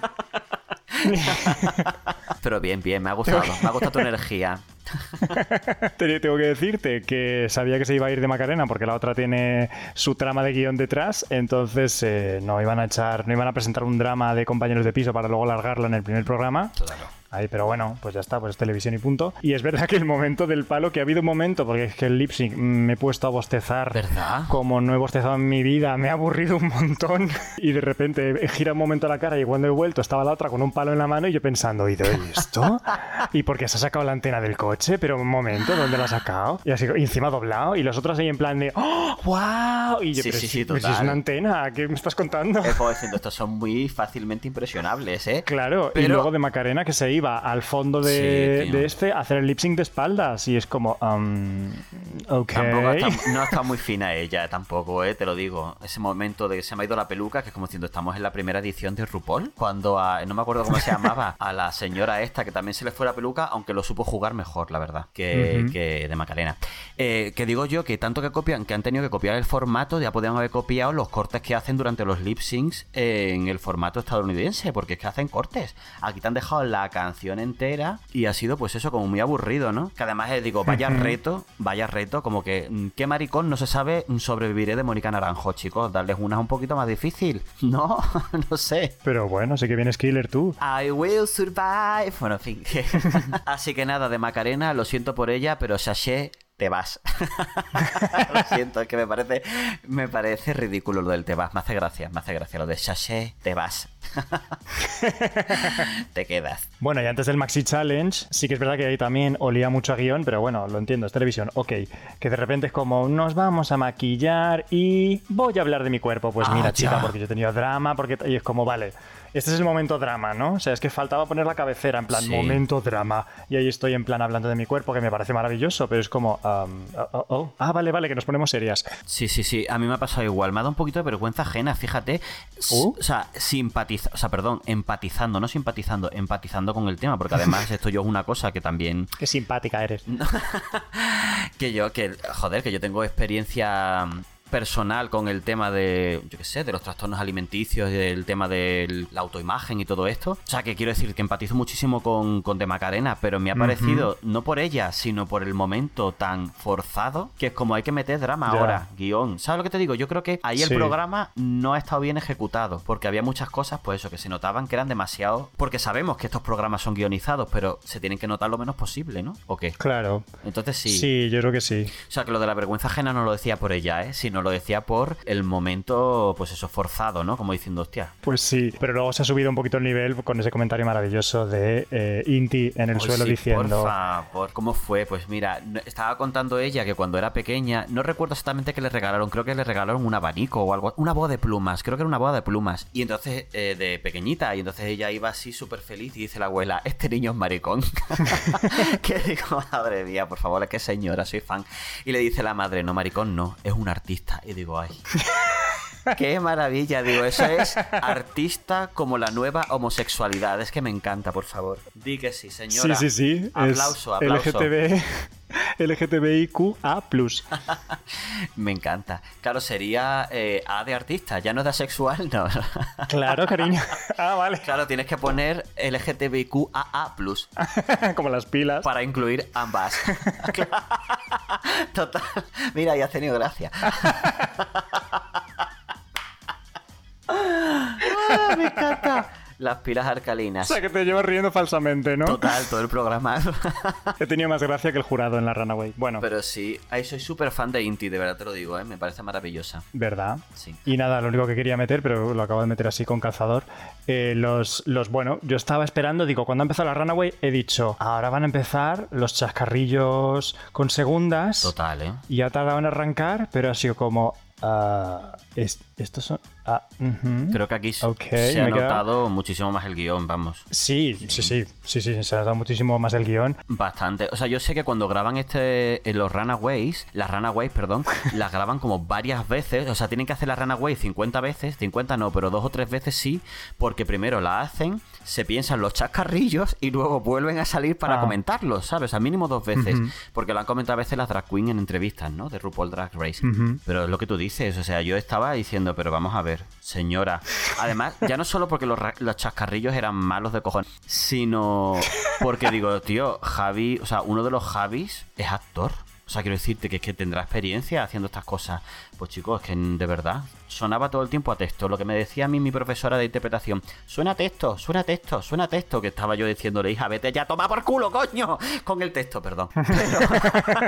Speaker 1: <laughs>
Speaker 2: Pero bien, bien, me ha gustado, me ha gustado tu <laughs> energía. <laughs>
Speaker 1: te- tengo que decirte que sabía que se iba a ir de Macarena porque la otra tiene su trama de guion detrás, entonces eh, no iban a echar, no iban a presentar un drama de compañeros de piso para luego largarlo en el primer programa.
Speaker 2: Claro.
Speaker 1: Ahí, pero bueno, pues ya está, pues es televisión y punto. Y es verdad <laughs> que el momento del palo, que ha habido un momento, porque es que el lip sync me he puesto a bostezar.
Speaker 2: ¿Verdad?
Speaker 1: Como no he bostezado en mi vida, me ha aburrido un montón. <laughs> Y de repente gira un momento la cara y cuando he vuelto estaba la otra con un palo en la mano y yo pensando, ¿y de esto? ¿Y por qué se ha sacado la antena del coche? Pero un momento, ¿dónde la ha sacado? Y así, y encima doblado. Y los otros ahí en plan de, ¡oh, wow! Y yo,
Speaker 2: Sí,
Speaker 1: pero,
Speaker 2: sí, sí,
Speaker 1: pero si es una antena, ¿qué me estás contando?
Speaker 2: Estos son muy fácilmente impresionables, ¿eh?
Speaker 1: Claro, y luego de Macarena que se iba al fondo de,
Speaker 2: Sí, tío.
Speaker 1: de este a hacer el lip sync de espaldas y es como, um, ok.
Speaker 2: Tampoco está, <laughs> no está muy fina ella, tampoco, eh, te lo digo. Ese momento de que se me ha ido la peluca, que es como diciendo, estamos en la primera edición de RuPaul, cuando a, no me acuerdo cómo se llamaba, <laughs> a la señora esta, que también se le fue la peluca, aunque lo supo jugar mejor, la verdad, que, de Macarena. Eh, que digo yo que tanto que copian, que han tenido que copiar el formato, ya podrían haber copiado los cortes que hacen durante los lip syncs en el formato estadounidense, porque es que hacen cortes. Aquí te han dejado la canción entera y ha sido pues eso como muy aburrido, ¿no? Que además eh, digo, vaya reto, vaya reto, como que mm, qué maricón no se sabe sobreviviré de Mónica Naranjo, chicos, darles una un poquito más difícil. <laughs> No, <laughs> no sé.
Speaker 1: Pero bueno, sé que vienes killer tú.
Speaker 2: I will survive. Bueno, en fin. <laughs> Así que nada, de Macarena, lo siento por ella, pero Sachet te vas. <laughs> lo siento, es que me parece, me parece ridículo lo del te vas. Me hace gracia, me hace gracia lo de sachet, te vas. <laughs> te quedas.
Speaker 1: Bueno, y antes del Maxi Challenge, sí que es verdad que ahí también olía mucho a guion, pero bueno, lo entiendo, es televisión, ok. Que de repente es como, nos vamos a maquillar y voy a hablar de mi cuerpo. Pues
Speaker 2: Ah,
Speaker 1: mira,
Speaker 2: ya.
Speaker 1: chica, porque yo he tenido drama, porque... Y es como, vale, este es el momento drama, ¿no? O sea, es que faltaba poner la cabecera en plan,
Speaker 2: Sí.
Speaker 1: momento drama. Y ahí estoy en plan hablando de mi cuerpo, que me parece maravilloso, pero es como, um, oh, oh, oh. ah, vale, vale, que nos ponemos serias.
Speaker 2: Sí, sí, sí, a mí me ha pasado igual. Me ha dado un poquito de vergüenza ajena, fíjate. O sea, simpatiza, o sea, perdón, empatizando, no simpatizando, empatizando con el tema, porque además <laughs> esto yo es una cosa que también
Speaker 1: Qué simpática eres. <laughs>
Speaker 2: que yo, que, joder, que yo tengo experiencia personal con el tema de, yo qué sé, de los trastornos alimenticios y del tema de la autoimagen y todo esto. O sea, que quiero decir que empatizo muchísimo con, con De Macarena, pero me ha parecido, no por ella, sino por el momento tan forzado, que es como hay que meter drama ahora, guion. ¿Sabes lo que te digo? Yo creo que ahí el
Speaker 1: Sí.
Speaker 2: programa no ha estado bien ejecutado, porque había muchas cosas, pues eso, que se notaban que eran demasiado... Porque sabemos que estos programas son guionizados, pero se tienen que notar lo menos posible, ¿no? ¿O qué?
Speaker 1: Claro.
Speaker 2: Entonces sí.
Speaker 1: Sí, yo creo que sí.
Speaker 2: O sea, que lo de la vergüenza ajena no lo decía por ella, ¿eh? Sino lo decía por el momento, pues eso, forzado, ¿no? Como diciendo, hostia.
Speaker 1: Pues sí, pero luego se ha subido un poquito el nivel con ese comentario maravilloso de eh, Inti en el
Speaker 2: Ay,
Speaker 1: suelo
Speaker 2: sí,
Speaker 1: diciendo...
Speaker 2: Por favor, ¿cómo fue? Pues mira, estaba contando ella que cuando era pequeña, no recuerdo exactamente qué le regalaron, creo que le regalaron un abanico o algo, una boda de plumas, creo que era una boda de plumas. Y entonces, eh, de pequeñita, y entonces ella iba así súper feliz y dice la abuela, este niño es maricón. <laughs> que digo, madre mía, por favor, es que señora, soy fan. Y le dice la madre, no, maricón, no, es un artista. Y digo, ay. Qué maravilla, digo, eso es artista como la nueva homosexualidad. Es que me encanta, por favor. Di que sí, señora.
Speaker 1: Sí, sí, sí.
Speaker 2: Aplauso, aplauso.
Speaker 1: LGTB, LGTBIQA+. <laughs> <laughs>
Speaker 2: Me encanta. Claro, sería eh, A de artista, ya no de asexual, no. <laughs>
Speaker 1: Claro, cariño. Ah, vale.
Speaker 2: claro, tienes que poner LGTBIQAA+,
Speaker 1: Como las pilas.
Speaker 2: para incluir ambas. Total. Mira, ya has tenido gracia. Ah, me encanta. Las pilas
Speaker 1: O
Speaker 2: alcalinas.
Speaker 1: sea, que te llevas riendo falsamente, ¿no?
Speaker 2: Total, todo el programa. <laughs>
Speaker 1: He tenido más gracia que el jurado en la Runaway. Bueno,
Speaker 2: Pero sí, ahí soy súper fan de Inti, de verdad te lo digo, ¿eh? me parece maravillosa.
Speaker 1: ¿verdad?
Speaker 2: Sí.
Speaker 1: Y nada, lo único que quería meter, pero lo acabo de meter así con calzador. eh, los, los, bueno, yo estaba esperando, digo, cuando ha empezado la Runaway, he dicho, ahora van a empezar los chascarrillos con segundas.
Speaker 2: Total, ¿eh?
Speaker 1: Y ha tardado en arrancar, pero ha sido como. ah, es- estos son. ah.
Speaker 2: Creo que aquí se ha
Speaker 1: queda-
Speaker 2: notado muchísimo más el guion, vamos.
Speaker 1: Sí, sí, sí, sí, sí, se ha dado muchísimo más el guion.
Speaker 2: Bastante. O sea, yo sé que cuando graban este en los Runaways, las Runaways, perdón, <laughs> las graban como varias veces. O sea, tienen que hacer la Runaway 50 veces, 50 no, pero dos o tres veces sí, porque primero la hacen, se piensan los chascarrillos y luego vuelven a salir para
Speaker 1: Ah.
Speaker 2: comentarlos, ¿sabes? Al mínimo dos veces. Porque lo han comentado a veces las drag queen en entrevistas, ¿no? De RuPaul Drag Race. Pero es lo que tú dices, o sea, yo estaba diciendo, pero vamos a ver, señora. Además, ya no solo porque los, los chascarrillos eran malos de cojones, sino porque digo, tío, Javi, o sea, uno de los Javis es actor. O sea, quiero decirte que es que tendrá experiencia haciendo estas cosas. Pues chicos, es que de verdad sonaba todo el tiempo a texto. Lo que me decía a mí mi profesora de interpretación, suena a texto, suena a texto, suena a texto, que estaba yo diciéndole, hija, vete ya, toma por culo, coño, con el texto, perdón. <laughs> Pero,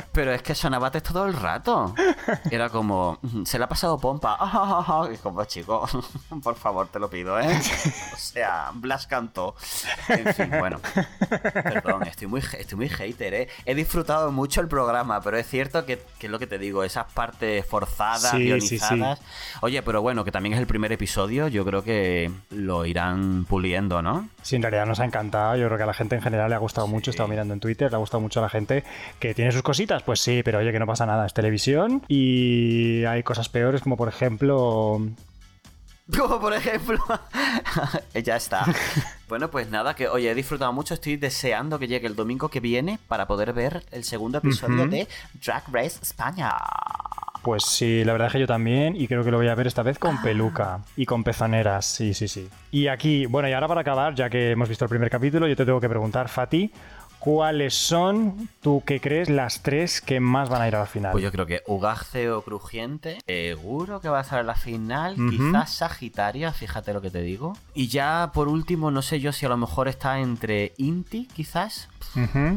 Speaker 2: <laughs> pero es que sonaba a texto todo el rato. Era como, "Mm, se le ha pasado pompa. <laughs> Y como, chico, por favor, te lo pido, ¿eh? O sea, Blas cantó. En fin, bueno. Perdón, estoy muy, estoy muy hater, ¿eh? He disfrutado mucho el programa, pero es cierto que, que es lo que te digo, esas partes forzadas,
Speaker 1: Sí,
Speaker 2: guionizadas. Oye, pero bueno, que también es el primer episodio, yo creo que lo irán puliendo, ¿no?
Speaker 1: Sí, en realidad nos ha encantado. Yo creo que a la gente en general le ha gustado mucho. He estado mirando en Twitter, le ha gustado mucho a la gente que tiene sus cositas. Pues sí, pero oye, que no pasa nada. Es televisión y hay cosas peores, como por ejemplo. <laughs>
Speaker 2: Como por ejemplo. <laughs> ya está. Bueno, pues nada, que oye, he disfrutado mucho. Estoy deseando que llegue el domingo que viene para poder ver el segundo episodio de Drag Race España.
Speaker 1: Pues sí, la verdad es que yo también y creo que lo voy a ver esta vez con peluca y con pezoneras, sí, sí, sí. Y aquí, bueno, y ahora para acabar, ya que hemos visto el primer capítulo, yo te tengo que preguntar, Fati, ¿cuáles son, tú qué crees, las tres que más van a ir a la final?
Speaker 2: Pues yo creo que Ugáceo Crujiente, seguro que va a estar en la final, quizás Sagitaria, fíjate lo que te digo. Y ya por último, no sé yo si a lo mejor está entre Inti, quizás.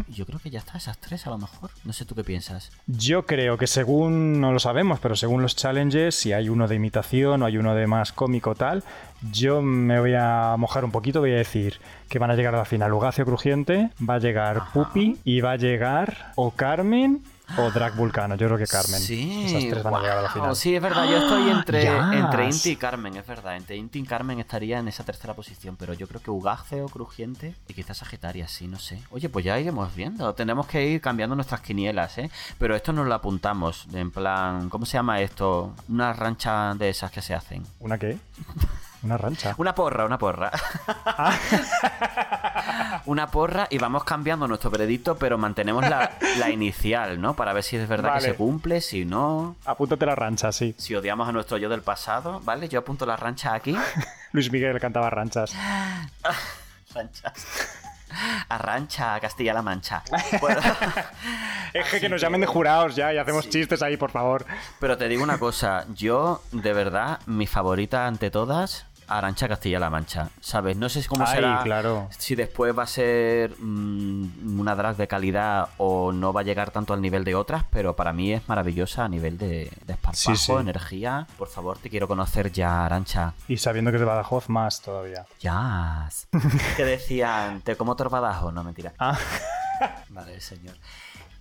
Speaker 2: Yo creo que ya está, esas tres a lo mejor. No sé tú qué piensas.
Speaker 1: Yo creo que según, no lo sabemos, pero según los challenges, si hay uno de imitación o hay uno de más cómico tal, yo me voy a mojar un poquito, voy a decir que van a llegar a la final Ugacio Crujiente, va a llegar Pupi y va a llegar o Carmen o Drag Vulcano. Yo creo que Carmen.
Speaker 2: Sí,
Speaker 1: Esas tres van a llegar a la final.
Speaker 2: Sí, es verdad, yo estoy entre,
Speaker 1: ¡Ah!
Speaker 2: entre. Inti y Carmen, es verdad. Entre Inti y Carmen estaría en esa tercera posición, pero yo creo que Ugáceo Crujiente y quizás Sagitaria, sí, no sé. Oye, pues ya iremos viendo. Tenemos que ir cambiando nuestras quinielas, ¿eh? Pero esto nos lo apuntamos, en plan, ¿cómo se llama esto? Una rancha de esas que se hacen.
Speaker 1: ¿Una qué? <laughs> Una rancha.
Speaker 2: Una porra, una porra. <laughs> una porra y vamos cambiando nuestro veredicto, pero mantenemos la, la inicial, ¿no? Para ver si es verdad
Speaker 1: Vale.
Speaker 2: que se cumple, si no.
Speaker 1: Apúntate la rancha, sí.
Speaker 2: Si odiamos a nuestro yo del pasado, ¿vale? Yo apunto la rancha aquí. <laughs>
Speaker 1: Luis Miguel cantaba ranchas. <laughs>
Speaker 2: Ranchas. Arrancha a Castilla-La Mancha. Bueno,
Speaker 1: Es que, nos llamen de jurados ya y hacemos
Speaker 2: Sí.
Speaker 1: chistes ahí, por favor.
Speaker 2: pero te digo una cosa. Yo, de verdad, mi favorita ante todas, Arancha Castilla-La Mancha. ¿Sabes? No sé cómo
Speaker 1: Ay,
Speaker 2: será.
Speaker 1: claro.
Speaker 2: Si después va a ser mm, una drag de calidad o no va a llegar tanto al nivel de otras, pero para mí es maravillosa a nivel de, de esparpajo,
Speaker 1: Sí, sí.
Speaker 2: energía. Por favor, te quiero conocer ya, Arancha.
Speaker 1: Y sabiendo que es de Badajoz, más todavía.
Speaker 2: Ya. <laughs> que decían, te como torbadajo. No, mentira.
Speaker 1: Ah,
Speaker 2: Vale, señor.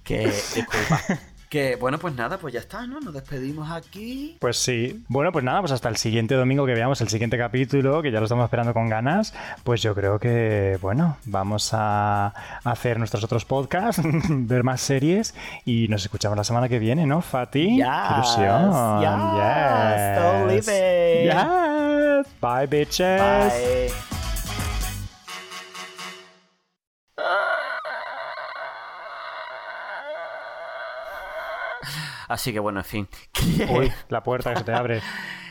Speaker 2: Que, disculpa. <laughs> que, bueno, pues nada, pues ya está, ¿no? Nos despedimos aquí.
Speaker 1: pues sí. Bueno, pues nada, pues hasta el siguiente domingo que veamos el siguiente capítulo, que ya lo estamos esperando con ganas. Pues yo creo que, bueno, vamos a hacer nuestros otros podcasts, <laughs> ver más series y nos escuchamos la semana que viene, ¿no, Fati?
Speaker 2: Yes,
Speaker 1: ¡Qué ilusión!
Speaker 2: yes,
Speaker 1: Yes.
Speaker 2: living.
Speaker 1: Yes. Bye, bitches.
Speaker 2: Bye. Así que bueno, en fin. <laughs>
Speaker 1: Uy, la puerta que se te abre. <laughs>